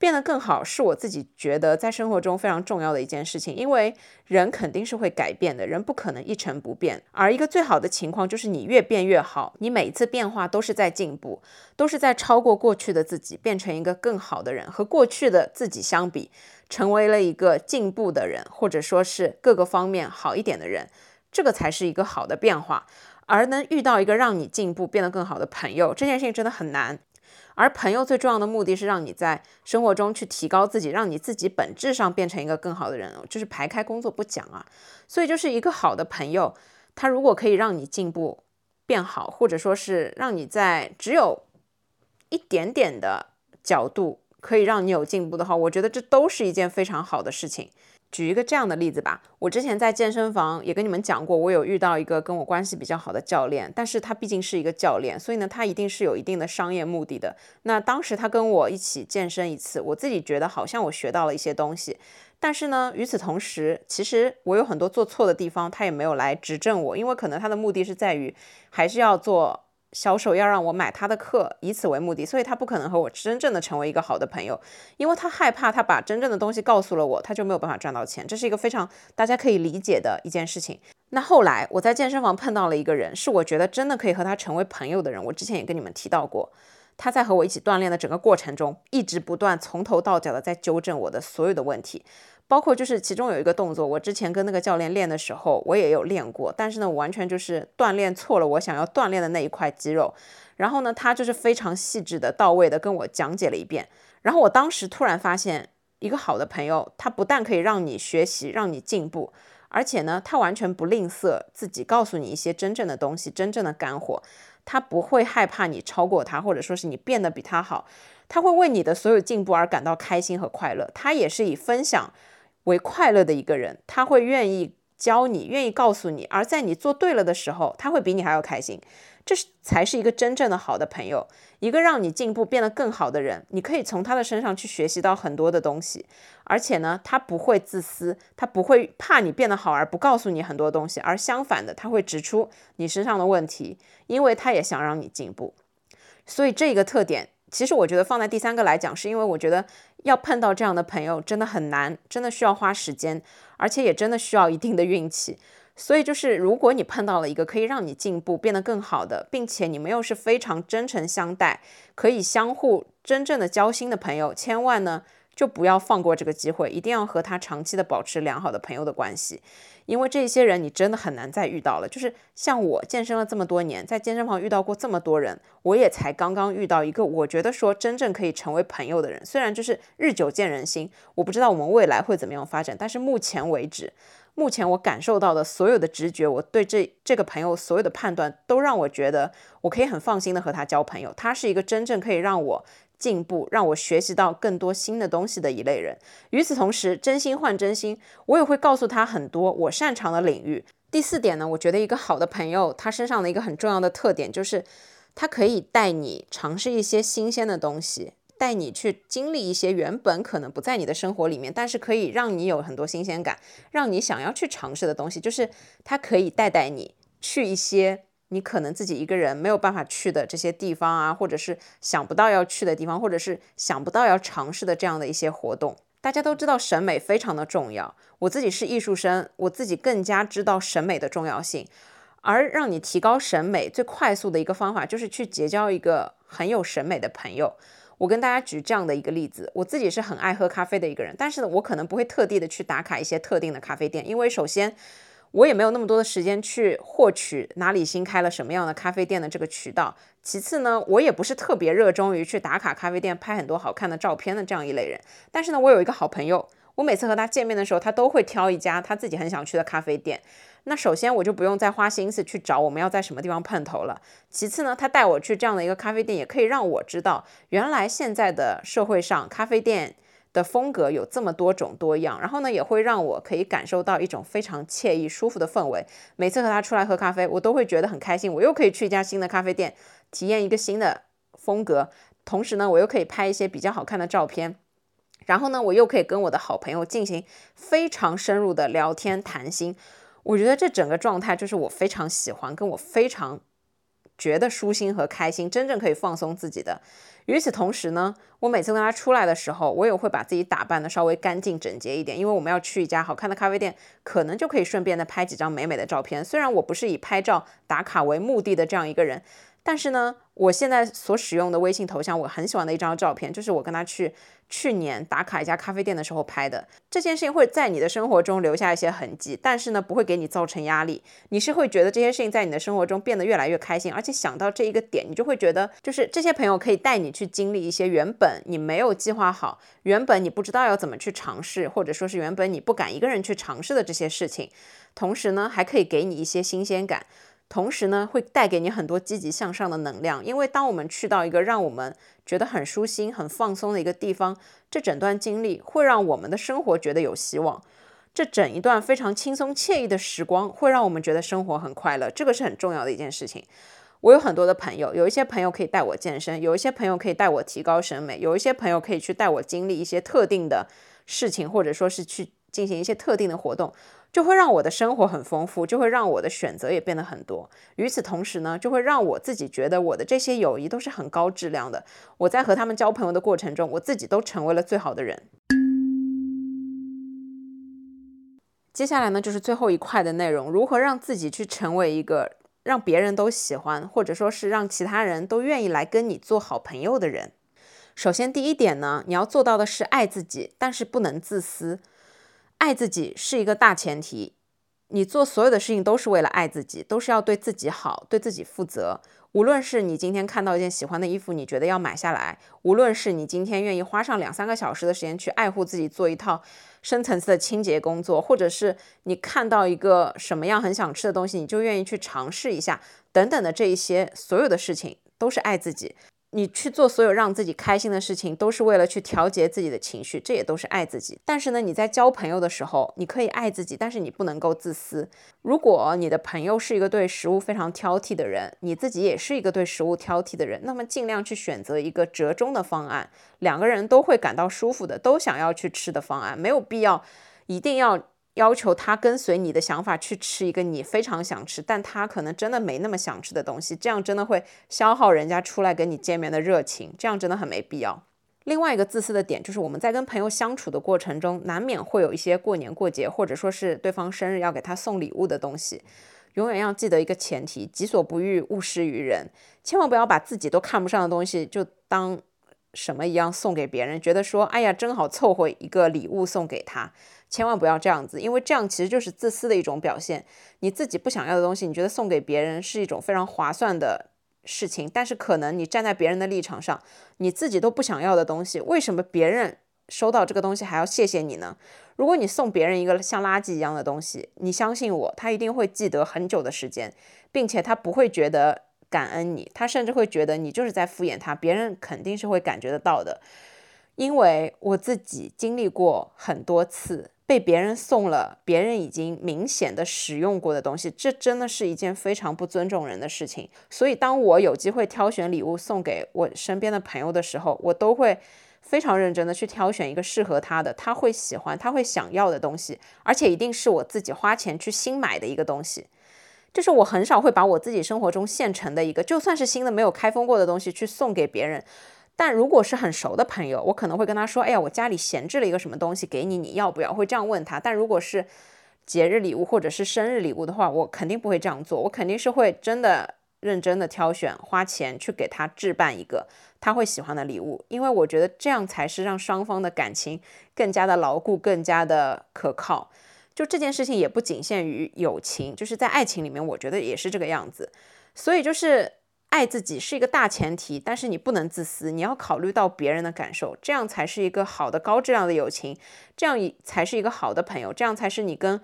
变得更好是我自己觉得在生活中非常重要的一件事情，因为人肯定是会改变的，人不可能一成不变。而一个最好的情况就是你越变越好，你每一次变化都是在进步，都是在超过过去的自己，变成一个更好的人。和过去的自己相比，成为了一个进步的人，或者说是各个方面好一点的人，这个才是一个好的变化。而能遇到一个让你进步、变得更好的朋友，这件事情真的很难。而朋友最重要的目的是让你在生活中去提高自己，让你自己本质上变成一个更好的人，就是排开工作不讲啊。所以就是一个好的朋友，他如果可以让你进步变好，或者说是让你在只有一点点的角度可以让你有进步的话，我觉得这都是一件非常好的事情。举一个这样的例子吧，我之前在健身房也跟你们讲过，我有遇到一个跟我关系比较好的教练，但是他毕竟是一个教练，所以呢，他一定是有一定的商业目的的。那当时他跟我一起健身一次，我自己觉得好像我学到了一些东西，但是呢，与此同时，其实我有很多做错的地方，他也没有来指正我，因为可能他的目的是在于还是要做。销售要让我买他的课，以此为目的，所以他不可能和我真正的成为一个好的朋友，因为他害怕他把真正的东西告诉了我，他就没有办法赚到钱，这是一个非常大家可以理解的一件事情。那后来我在健身房碰到了一个人，是我觉得真的可以和他成为朋友的人。我之前也跟你们提到过，他在和我一起锻炼的整个过程中，一直不断从头到脚的在纠正我的所有的问题。包括就是其中有一个动作，我之前跟那个教练练的时候，我也有练过，但是呢，我完全就是锻炼错了我想要锻炼的那一块肌肉。然后呢，他就是非常细致的、到位的跟我讲解了一遍。然后我当时突然发现，一个好的朋友，他不但可以让你学习、让你进步，而且呢，他完全不吝啬自己告诉你一些真正的东西、真正的干货。他不会害怕你超过他，或者说是你变得比他好，他会为你的所有进步而感到开心和快乐。他也是以分享。为快乐的一个人，他会愿意教你，愿意告诉你，而在你做对了的时候，他会比你还要开心。这是才是一个真正的好的朋友，一个让你进步变得更好的人。你可以从他的身上去学习到很多的东西，而且呢，他不会自私，他不会怕你变得好而不告诉你很多东西，而相反的，他会指出你身上的问题，因为他也想让你进步。所以这个特点。其实我觉得放在第三个来讲，是因为我觉得要碰到这样的朋友真的很难，真的需要花时间，而且也真的需要一定的运气。所以就是如果你碰到了一个可以让你进步、变得更好的，并且你们又是非常真诚相待、可以相互真正的交心的朋友，千万呢。就不要放过这个机会，一定要和他长期的保持良好的朋友的关系，因为这些人你真的很难再遇到了。就是像我健身了这么多年，在健身房遇到过这么多人，我也才刚刚遇到一个我觉得说真正可以成为朋友的人。虽然就是日久见人心，我不知道我们未来会怎么样发展，但是目前为止，目前我感受到的所有的直觉，我对这这个朋友所有的判断，都让我觉得我可以很放心的和他交朋友。他是一个真正可以让我。进步让我学习到更多新的东西的一类人。与此同时，真心换真心，我也会告诉他很多我擅长的领域。第四点呢，我觉得一个好的朋友，他身上的一个很重要的特点就是，他可以带你尝试一些新鲜的东西，带你去经历一些原本可能不在你的生活里面，但是可以让你有很多新鲜感，让你想要去尝试的东西。就是他可以带带你去一些。你可能自己一个人没有办法去的这些地方啊，或者是想不到要去的地方，或者是想不到要尝试的这样的一些活动。大家都知道审美非常的重要，我自己是艺术生，我自己更加知道审美的重要性。而让你提高审美最快速的一个方法，就是去结交一个很有审美的朋友。我跟大家举这样的一个例子，我自己是很爱喝咖啡的一个人，但是呢，我可能不会特地的去打卡一些特定的咖啡店，因为首先。我也没有那么多的时间去获取哪里新开了什么样的咖啡店的这个渠道。其次呢，我也不是特别热衷于去打卡咖啡店、拍很多好看的照片的这样一类人。但是呢，我有一个好朋友，我每次和他见面的时候，他都会挑一家他自己很想去的咖啡店。那首先我就不用再花心思去找我们要在什么地方碰头了。其次呢，他带我去这样的一个咖啡店，也可以让我知道，原来现在的社会上咖啡店。的风格有这么多种多样，然后呢，也会让我可以感受到一种非常惬意、舒服的氛围。每次和他出来喝咖啡，我都会觉得很开心。我又可以去一家新的咖啡店，体验一个新的风格，同时呢，我又可以拍一些比较好看的照片。然后呢，我又可以跟我的好朋友进行非常深入的聊天谈心。我觉得这整个状态就是我非常喜欢，跟我非常觉得舒心和开心，真正可以放松自己的。与此同时呢，我每次跟他出来的时候，我也会把自己打扮的稍微干净整洁一点，因为我们要去一家好看的咖啡店，可能就可以顺便的拍几张美美的照片。虽然我不是以拍照打卡为目的的这样一个人。但是呢，我现在所使用的微信头像，我很喜欢的一张照片，就是我跟他去去年打卡一家咖啡店的时候拍的。这件事情会在你的生活中留下一些痕迹，但是呢，不会给你造成压力。你是会觉得这些事情在你的生活中变得越来越开心，而且想到这一个点，你就会觉得，就是这些朋友可以带你去经历一些原本你没有计划好、原本你不知道要怎么去尝试，或者说是原本你不敢一个人去尝试的这些事情。同时呢，还可以给你一些新鲜感。同时呢，会带给你很多积极向上的能量，因为当我们去到一个让我们觉得很舒心、很放松的一个地方，这整段经历会让我们的生活觉得有希望。这整一段非常轻松惬意的时光，会让我们觉得生活很快乐，这个是很重要的一件事情。我有很多的朋友，有一些朋友可以带我健身，有一些朋友可以带我提高审美，有一些朋友可以去带我经历一些特定的事情，或者说是去进行一些特定的活动。就会让我的生活很丰富，就会让我的选择也变得很多。与此同时呢，就会让我自己觉得我的这些友谊都是很高质量的。我在和他们交朋友的过程中，我自己都成为了最好的人。接下来呢，就是最后一块的内容：如何让自己去成为一个让别人都喜欢，或者说是让其他人都愿意来跟你做好朋友的人。首先，第一点呢，你要做到的是爱自己，但是不能自私。爱自己是一个大前提，你做所有的事情都是为了爱自己，都是要对自己好，对自己负责。无论是你今天看到一件喜欢的衣服，你觉得要买下来；无论是你今天愿意花上两三个小时的时间去爱护自己，做一套深层次的清洁工作，或者是你看到一个什么样很想吃的东西，你就愿意去尝试一下，等等的这一些所有的事情，都是爱自己。你去做所有让自己开心的事情，都是为了去调节自己的情绪，这也都是爱自己。但是呢，你在交朋友的时候，你可以爱自己，但是你不能够自私。如果你的朋友是一个对食物非常挑剔的人，你自己也是一个对食物挑剔的人，那么尽量去选择一个折中的方案，两个人都会感到舒服的，都想要去吃的方案，没有必要一定要。要求他跟随你的想法去吃一个你非常想吃，但他可能真的没那么想吃的东西，这样真的会消耗人家出来跟你见面的热情，这样真的很没必要。另外一个自私的点就是我们在跟朋友相处的过程中，难免会有一些过年过节或者说是对方生日要给他送礼物的东西，永远要记得一个前提：己所不欲，勿施于人。千万不要把自己都看不上的东西就当什么一样送给别人，觉得说，哎呀，正好凑合一个礼物送给他，千万不要这样子，因为这样其实就是自私的一种表现。你自己不想要的东西，你觉得送给别人是一种非常划算的事情，但是可能你站在别人的立场上，你自己都不想要的东西，为什么别人收到这个东西还要谢谢你呢？如果你送别人一个像垃圾一样的东西，你相信我，他一定会记得很久的时间，并且他不会觉得。感恩你，他甚至会觉得你就是在敷衍他，别人肯定是会感觉得到的。因为我自己经历过很多次被别人送了别人已经明显的使用过的东西，这真的是一件非常不尊重人的事情。所以当我有机会挑选礼物送给我身边的朋友的时候，我都会非常认真的去挑选一个适合他的、他会喜欢、他会想要的东西，而且一定是我自己花钱去新买的一个东西。就是我很少会把我自己生活中现成的一个，就算是新的没有开封过的东西去送给别人。但如果是很熟的朋友，我可能会跟他说：“哎呀，我家里闲置了一个什么东西给你，你要不要？”会这样问他。但如果是节日礼物或者是生日礼物的话，我肯定不会这样做。我肯定是会真的认真的挑选，花钱去给他置办一个他会喜欢的礼物，因为我觉得这样才是让双方的感情更加的牢固，更加的可靠。就这件事情也不仅限于友情，就是在爱情里面，我觉得也是这个样子。所以就是爱自己是一个大前提，但是你不能自私，你要考虑到别人的感受，这样才是一个好的高质量的友情，这样才是一个好的朋友，这样才是你跟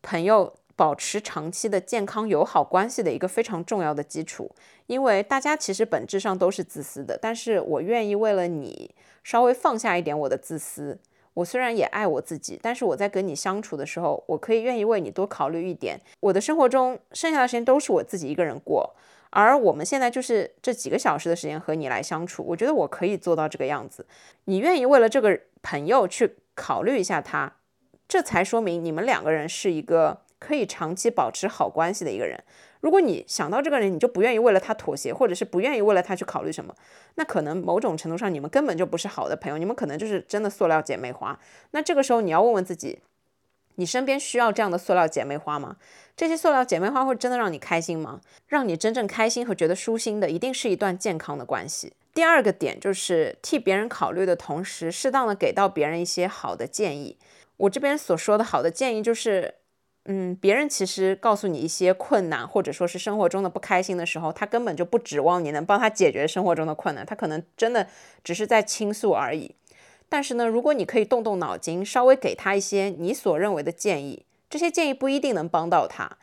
朋友保持长期的健康友好关系的一个非常重要的基础。因为大家其实本质上都是自私的，但是我愿意为了你稍微放下一点我的自私。我虽然也爱我自己，但是我在跟你相处的时候，我可以愿意为你多考虑一点。我的生活中剩下的时间都是我自己一个人过，而我们现在就是这几个小时的时间和你来相处，我觉得我可以做到这个样子。你愿意为了这个朋友去考虑一下他，这才说明你们两个人是一个可以长期保持好关系的一个人。如果你想到这个人，你就不愿意为了他妥协，或者是不愿意为了他去考虑什么，那可能某种程度上你们根本就不是好的朋友，你们可能就是真的塑料姐妹花。那这个时候你要问问自己，你身边需要这样的塑料姐妹花吗？这些塑料姐妹花会真的让你开心吗？让你真正开心和觉得舒心的，一定是一段健康的关系。第二个点就是替别人考虑的同时，适当的给到别人一些好的建议。我这边所说的好的建议就是。嗯，别人其实告诉你一些困难，或者说是生活中的不开心的时候，他根本就不指望你能帮他解决生活中的困难，他可能真的只是在倾诉而已。但是呢，如果你可以动动脑筋，稍微给他一些你所认为的建议，这些建议不一定能帮到他。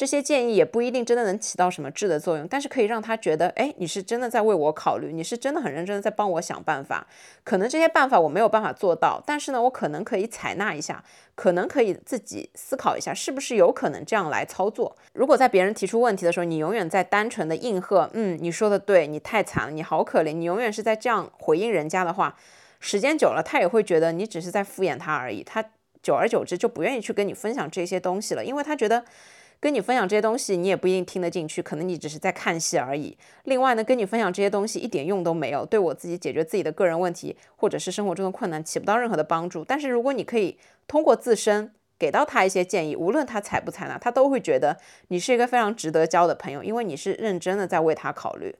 这些建议也不一定真的能起到什么质的作用，但是可以让他觉得，哎，你是真的在为我考虑，你是真的很认真的在帮我想办法。可能这些办法我没有办法做到，但是呢，我可能可以采纳一下，可能可以自己思考一下，是不是有可能这样来操作。如果在别人提出问题的时候，你永远在单纯的应和，嗯，你说的对，你太惨了，你好可怜，你永远是在这样回应人家的话，时间久了，他也会觉得你只是在敷衍他而已，他久而久之就不愿意去跟你分享这些东西了，因为他觉得。跟你分享这些东西，你也不一定听得进去，可能你只是在看戏而已。另外呢，跟你分享这些东西一点用都没有，对我自己解决自己的个人问题或者是生活中的困难起不到任何的帮助。但是如果你可以通过自身给到他一些建议，无论他采不采纳，他都会觉得你是一个非常值得交的朋友，因为你是认真的在为他考虑。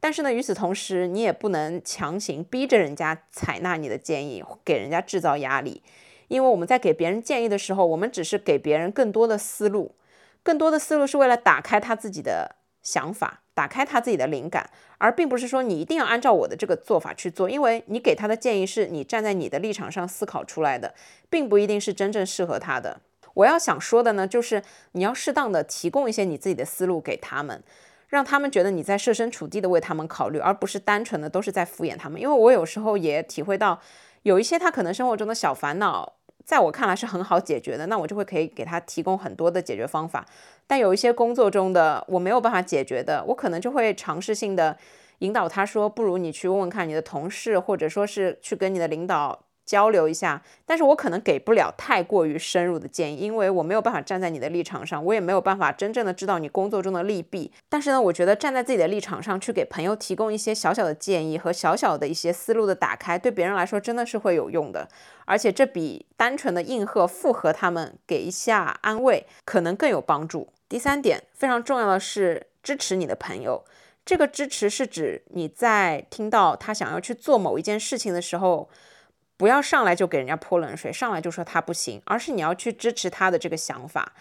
但是呢，与此同时，你也不能强行逼着人家采纳你的建议，给人家制造压力，因为我们在给别人建议的时候，我们只是给别人更多的思路。更多的思路是为了打开他自己的想法，打开他自己的灵感，而并不是说你一定要按照我的这个做法去做，因为你给他的建议是你站在你的立场上思考出来的，并不一定是真正适合他的。我要想说的呢，就是你要适当的提供一些你自己的思路给他们，让他们觉得你在设身处地的为他们考虑，而不是单纯的都是在敷衍他们。因为我有时候也体会到，有一些他可能生活中的小烦恼。在我看来是很好解决的，那我就会可以给他提供很多的解决方法。但有一些工作中的我没有办法解决的，我可能就会尝试性的引导他说，不如你去问问看你的同事，或者说是去跟你的领导。交流一下，但是我可能给不了太过于深入的建议，因为我没有办法站在你的立场上，我也没有办法真正的知道你工作中的利弊。但是呢，我觉得站在自己的立场上去给朋友提供一些小小的建议和小小的一些思路的打开，对别人来说真的是会有用的，而且这比单纯的应和附和他们给一下安慰可能更有帮助。第三点非常重要的是支持你的朋友。这个支持是指你在听到他想要去做某一件事情的时候，不要上来就给人家泼冷水，上来就说他不行，而是你要去支持他的这个想法，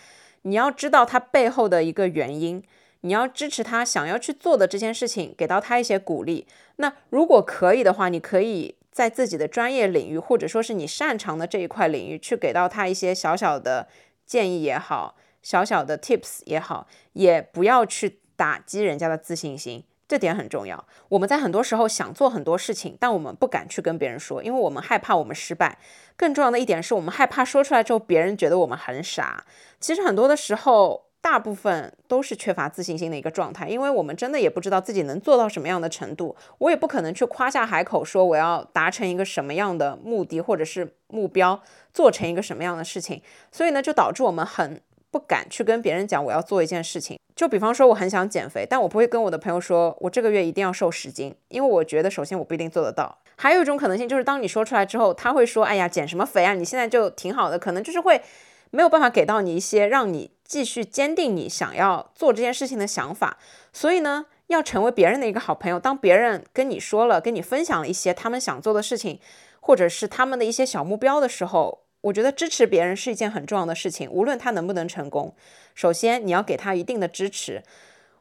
你要知道他背后的一个原因，你要支持他想要去做的这件事情，给到他一些鼓励。那如果可以的话，你可以在自己的专业领域，或者说是你擅长的这一块领域，去给到他一些小小的建议也好。小小的 tips 也好，也不要去打击人家的自信心，这点很重要。我们在很多时候想做很多事情，但我们不敢去跟别人说，因为我们害怕我们失败。更重要的一点是我们害怕说出来之后，别人觉得我们很傻。其实很多的时候，大部分都是缺乏自信心的一个状态，因为我们真的也不知道自己能做到什么样的程度。我也不可能去夸下海口说我要达成一个什么样的目的或者是目标，做成一个什么样的事情。所以呢，就导致我们很。不敢去跟别人讲我要做一件事情，就比方说我很想减肥，但我不会跟我的朋友说我这个月一定要瘦十斤，因为我觉得首先我不一定做得到。还有一种可能性就是当你说出来之后，他会说，哎呀，减什么肥啊？你现在就挺好的，可能就是会没有办法给到你一些让你继续坚定你想要做这件事情的想法。所以呢，要成为别人的一个好朋友，当别人跟你说了，跟你分享了一些他们想做的事情，或者是他们的一些小目标的时候。我觉得支持别人是一件很重要的事情，无论他能不能成功。首先，你要给他一定的支持。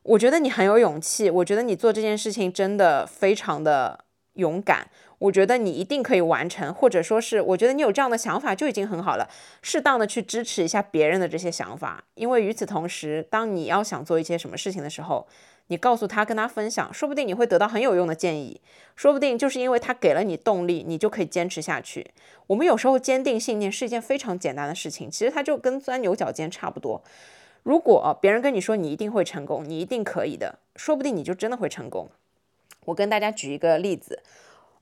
我觉得你很有勇气，我觉得你做这件事情真的非常的勇敢。我觉得你一定可以完成，或者说是，我觉得你有这样的想法就已经很好了。适当的去支持一下别人的这些想法，因为与此同时，当你要想做一些什么事情的时候，你告诉他，跟他分享，说不定你会得到很有用的建议，说不定就是因为他给了你动力，你就可以坚持下去。我们有时候坚定信念是一件非常简单的事情，其实它就跟钻牛角尖差不多。如果别人跟你说你一定会成功，你一定可以的，说不定你就真的会成功。我跟大家举一个例子，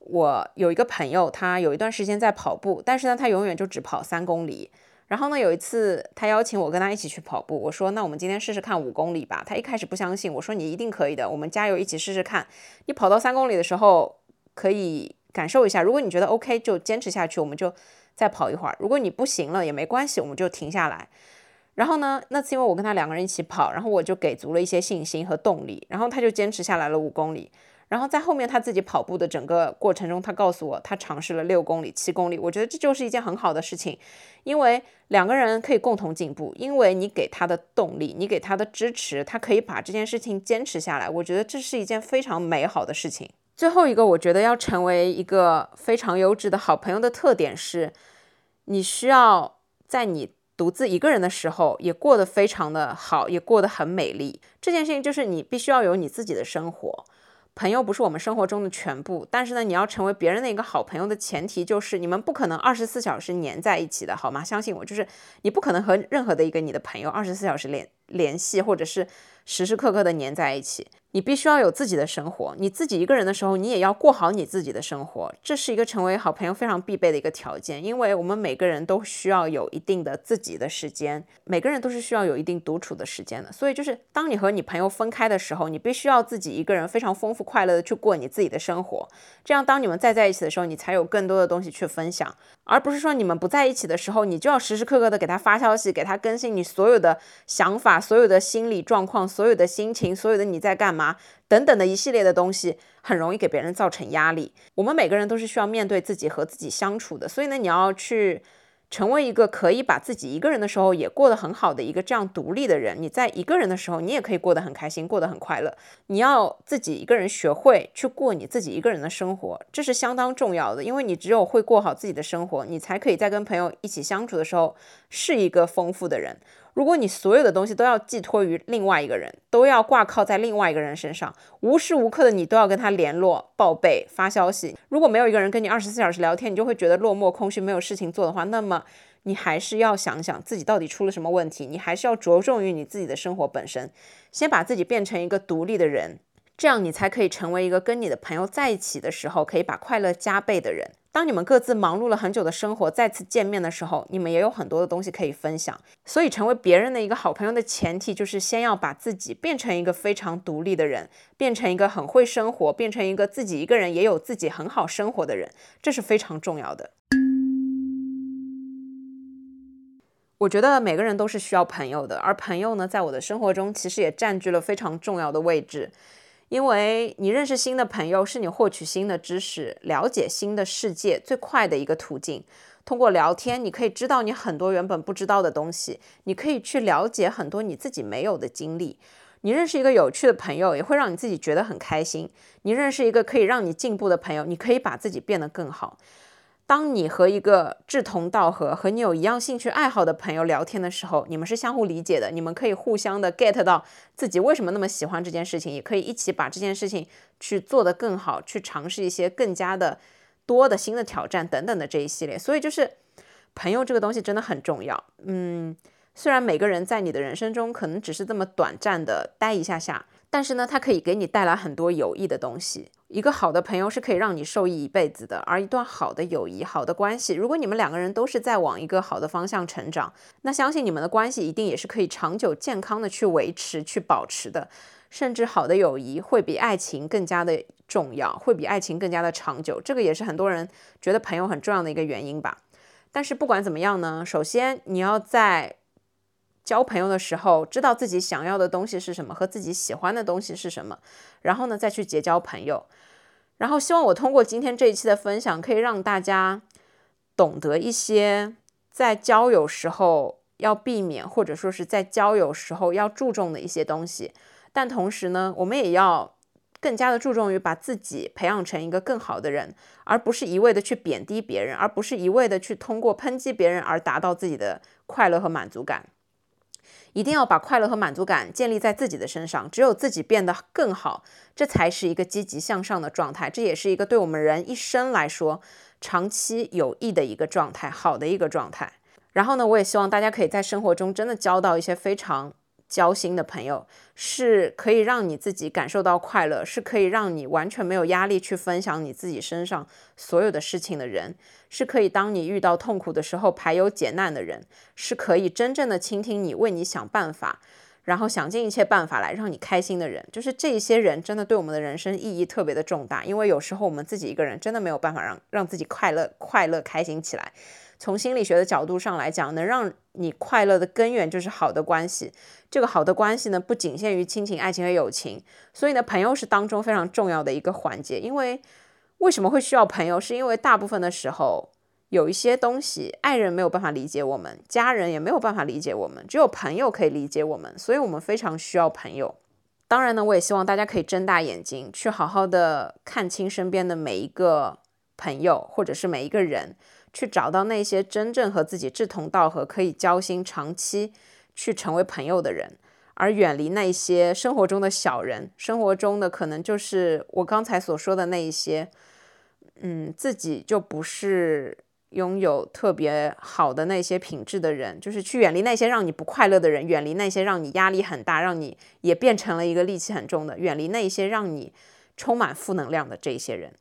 我有一个朋友，他有一段时间在跑步，但是呢，他永远就只跑三公里。然后呢，有一次他邀请我跟他一起去跑步，我说那我们今天试试看五公里吧。他一开始不相信，我说你一定可以的，我们加油一起试试看。你跑到三公里的时候可以感受一下，如果你觉得 OK 就坚持下去，我们就再跑一会儿。如果你不行了也没关系，我们就停下来。然后呢，那次因为我跟他两个人一起跑，然后我就给足了一些信心和动力，然后他就坚持下来了五公里。然后在后面他自己跑步的整个过程中，他告诉我他尝试了六公里、七公里。我觉得这就是一件很好的事情，因为两个人可以共同进步。因为你给他的动力，你给他的支持，他可以把这件事情坚持下来。我觉得这是一件非常美好的事情。最后一个，我觉得要成为一个非常优质的好朋友的特点是，你需要在你独自一个人的时候也过得非常的好，也过得很美丽。这件事情就是你必须要有你自己的生活。朋友不是我们生活中的全部，但是呢，你要成为别人的一个好朋友的前提就是你们不可能二十四小时黏在一起的，好吗？相信我，就是你不可能和任何的一个你的朋友二十四小时联联系，或者是时时刻刻的粘在一起。你必须要有自己的生活，你自己一个人的时候，你也要过好你自己的生活，这是一个成为好朋友非常必备的一个条件。因为我们每个人都需要有一定的自己的时间，每个人都是需要有一定独处的时间的。所以，就是当你和你朋友分开的时候，你必须要自己一个人非常丰富快乐的去过你自己的生活。这样，当你们再在一起的时候，你才有更多的东西去分享，而不是说你们不在一起的时候，你就要时时刻刻的给他发消息，给他更新你所有的想法、所有的心理状况、所有的心情、所有的你在干嘛。等等的一系列的东西，很容易给别人造成压力。我们每个人都是需要面对自己和自己相处的，所以呢，你要去成为一个可以把自己一个人的时候也过得很好的一个这样独立的人。你在一个人的时候，你也可以过得很开心，过得很快乐。你要自己一个人学会去过你自己一个人的生活，这是相当重要的。因为你只有会过好自己的生活，你才可以在跟朋友一起相处的时候是一个丰富的人。如果你所有的东西都要寄托于另外一个人，都要挂靠在另外一个人身上，无时无刻的你都要跟他联络、报备、发消息。如果没有一个人跟你二十四小时聊天，你就会觉得落寞、空虚、没有事情做的话，那么你还是要想想自己到底出了什么问题。你还是要着重于你自己的生活本身，先把自己变成一个独立的人，这样你才可以成为一个跟你的朋友在一起的时候可以把快乐加倍的人。当你们各自忙碌了很久的生活再次见面的时候，你们也有很多的东西可以分享。所以，成为别人的一个好朋友的前提，就是先要把自己变成一个非常独立的人，变成一个很会生活，变成一个自己一个人也有自己很好生活的人，这是非常重要的。我觉得每个人都是需要朋友的，而朋友呢，在我的生活中其实也占据了非常重要的位置。因为你认识新的朋友是你获取新的知识、了解新的世界最快的一个途径。通过聊天，你可以知道你很多原本不知道的东西，你可以去了解很多你自己没有的经历。你认识一个有趣的朋友，也会让你自己觉得很开心。你认识一个可以让你进步的朋友，你可以把自己变得更好。当你和一个志同道合、和你有一样兴趣爱好的朋友聊天的时候，你们是相互理解的，你们可以互相的 get 到自己为什么那么喜欢这件事情，也可以一起把这件事情去做得更好，去尝试一些更加的多的新的挑战等等的这一系列。所以就是朋友这个东西真的很重要。嗯。虽然每个人在你的人生中可能只是这么短暂的待一下下，但是呢，它可以给你带来很多有益的东西。一个好的朋友是可以让你受益一辈子的，而一段好的友谊、好的关系，如果你们两个人都是在往一个好的方向成长，那相信你们的关系一定也是可以长久健康的去维持、去保持的。甚至好的友谊会比爱情更加的重要，会比爱情更加的长久。这个也是很多人觉得朋友很重要的一个原因吧。但是不管怎么样呢，首先你要在交朋友的时候，知道自己想要的东西是什么，和自己喜欢的东西是什么，然后呢，再去结交朋友。然后希望我通过今天这一期的分享，可以让大家懂得一些在交友时候要避免，或者说是在交友时候要注重的一些东西。但同时呢，我们也要更加的注重于把自己培养成一个更好的人，而不是一味的去贬低别人，而不是一味的去通过抨击别人而达到自己的快乐和满足感。一定要把快乐和满足感建立在自己的身上，只有自己变得更好，这才是一个积极向上的状态，这也是一个对我们人一生来说长期有益的一个状态，好的一个状态。然后呢，我也希望大家可以在生活中真的交到一些非常。交心的朋友是可以让你自己感受到快乐，是可以让你完全没有压力去分享你自己身上所有的事情的人，是可以当你遇到痛苦的时候排忧解难的人，是可以真正的倾听你，为你想办法，然后想尽一切办法来让你开心的人。就是这些人真的对我们的人生意义特别的重大，因为有时候我们自己一个人真的没有办法让让自己快乐、快乐、开心起来。从心理学的角度上来讲，能让你快乐的根源就是好的关系。这个好的关系呢，不仅限于亲情、爱情和友情，所以呢，朋友是当中非常重要的一个环节。因为为什么会需要朋友？是因为大部分的时候，有一些东西，爱人没有办法理解我们，家人也没有办法理解我们，只有朋友可以理解我们，所以我们非常需要朋友。当然呢，我也希望大家可以睁大眼睛，去好好的看清身边的每一个朋友，或者是每一个人。去找到那些真正和自己志同道合、可以交心、长期去成为朋友的人，而远离那些生活中的小人。生活中的可能就是我刚才所说的那一些，嗯，自己就不是拥有特别好的那些品质的人。就是去远离那些让你不快乐的人，远离那些让你压力很大、让你也变成了一个戾气很重的，远离那些让你充满负能量的这些人。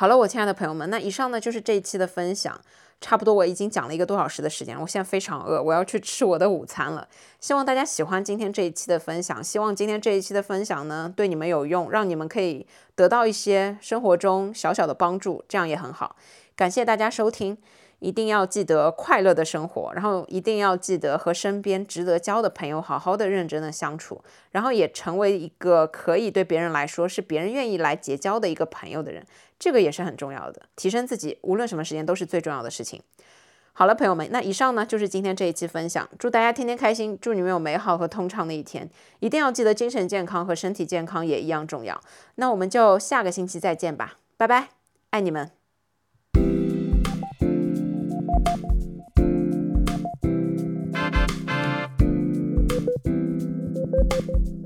好了，我亲爱的朋友们，那以上呢就是这一期的分享，差不多我已经讲了一个多小时的时间，我现在非常饿，我要去吃我的午餐了。希望大家喜欢今天这一期的分享，希望今天这一期的分享呢对你们有用，让你们可以得到一些生活中小小的帮助，这样也很好。感谢大家收听。一定要记得快乐的生活，然后一定要记得和身边值得交的朋友好好的、认真的相处，然后也成为一个可以对别人来说是别人愿意来结交的一个朋友的人，这个也是很重要的。提升自己，无论什么时间都是最重要的事情。好了，朋友们，那以上呢就是今天这一期分享，祝大家天天开心，祝你们有美好和通畅的一天。一定要记得精神健康和身体健康也一样重要。那我们就下个星期再见吧，拜拜，爱你们。Bye.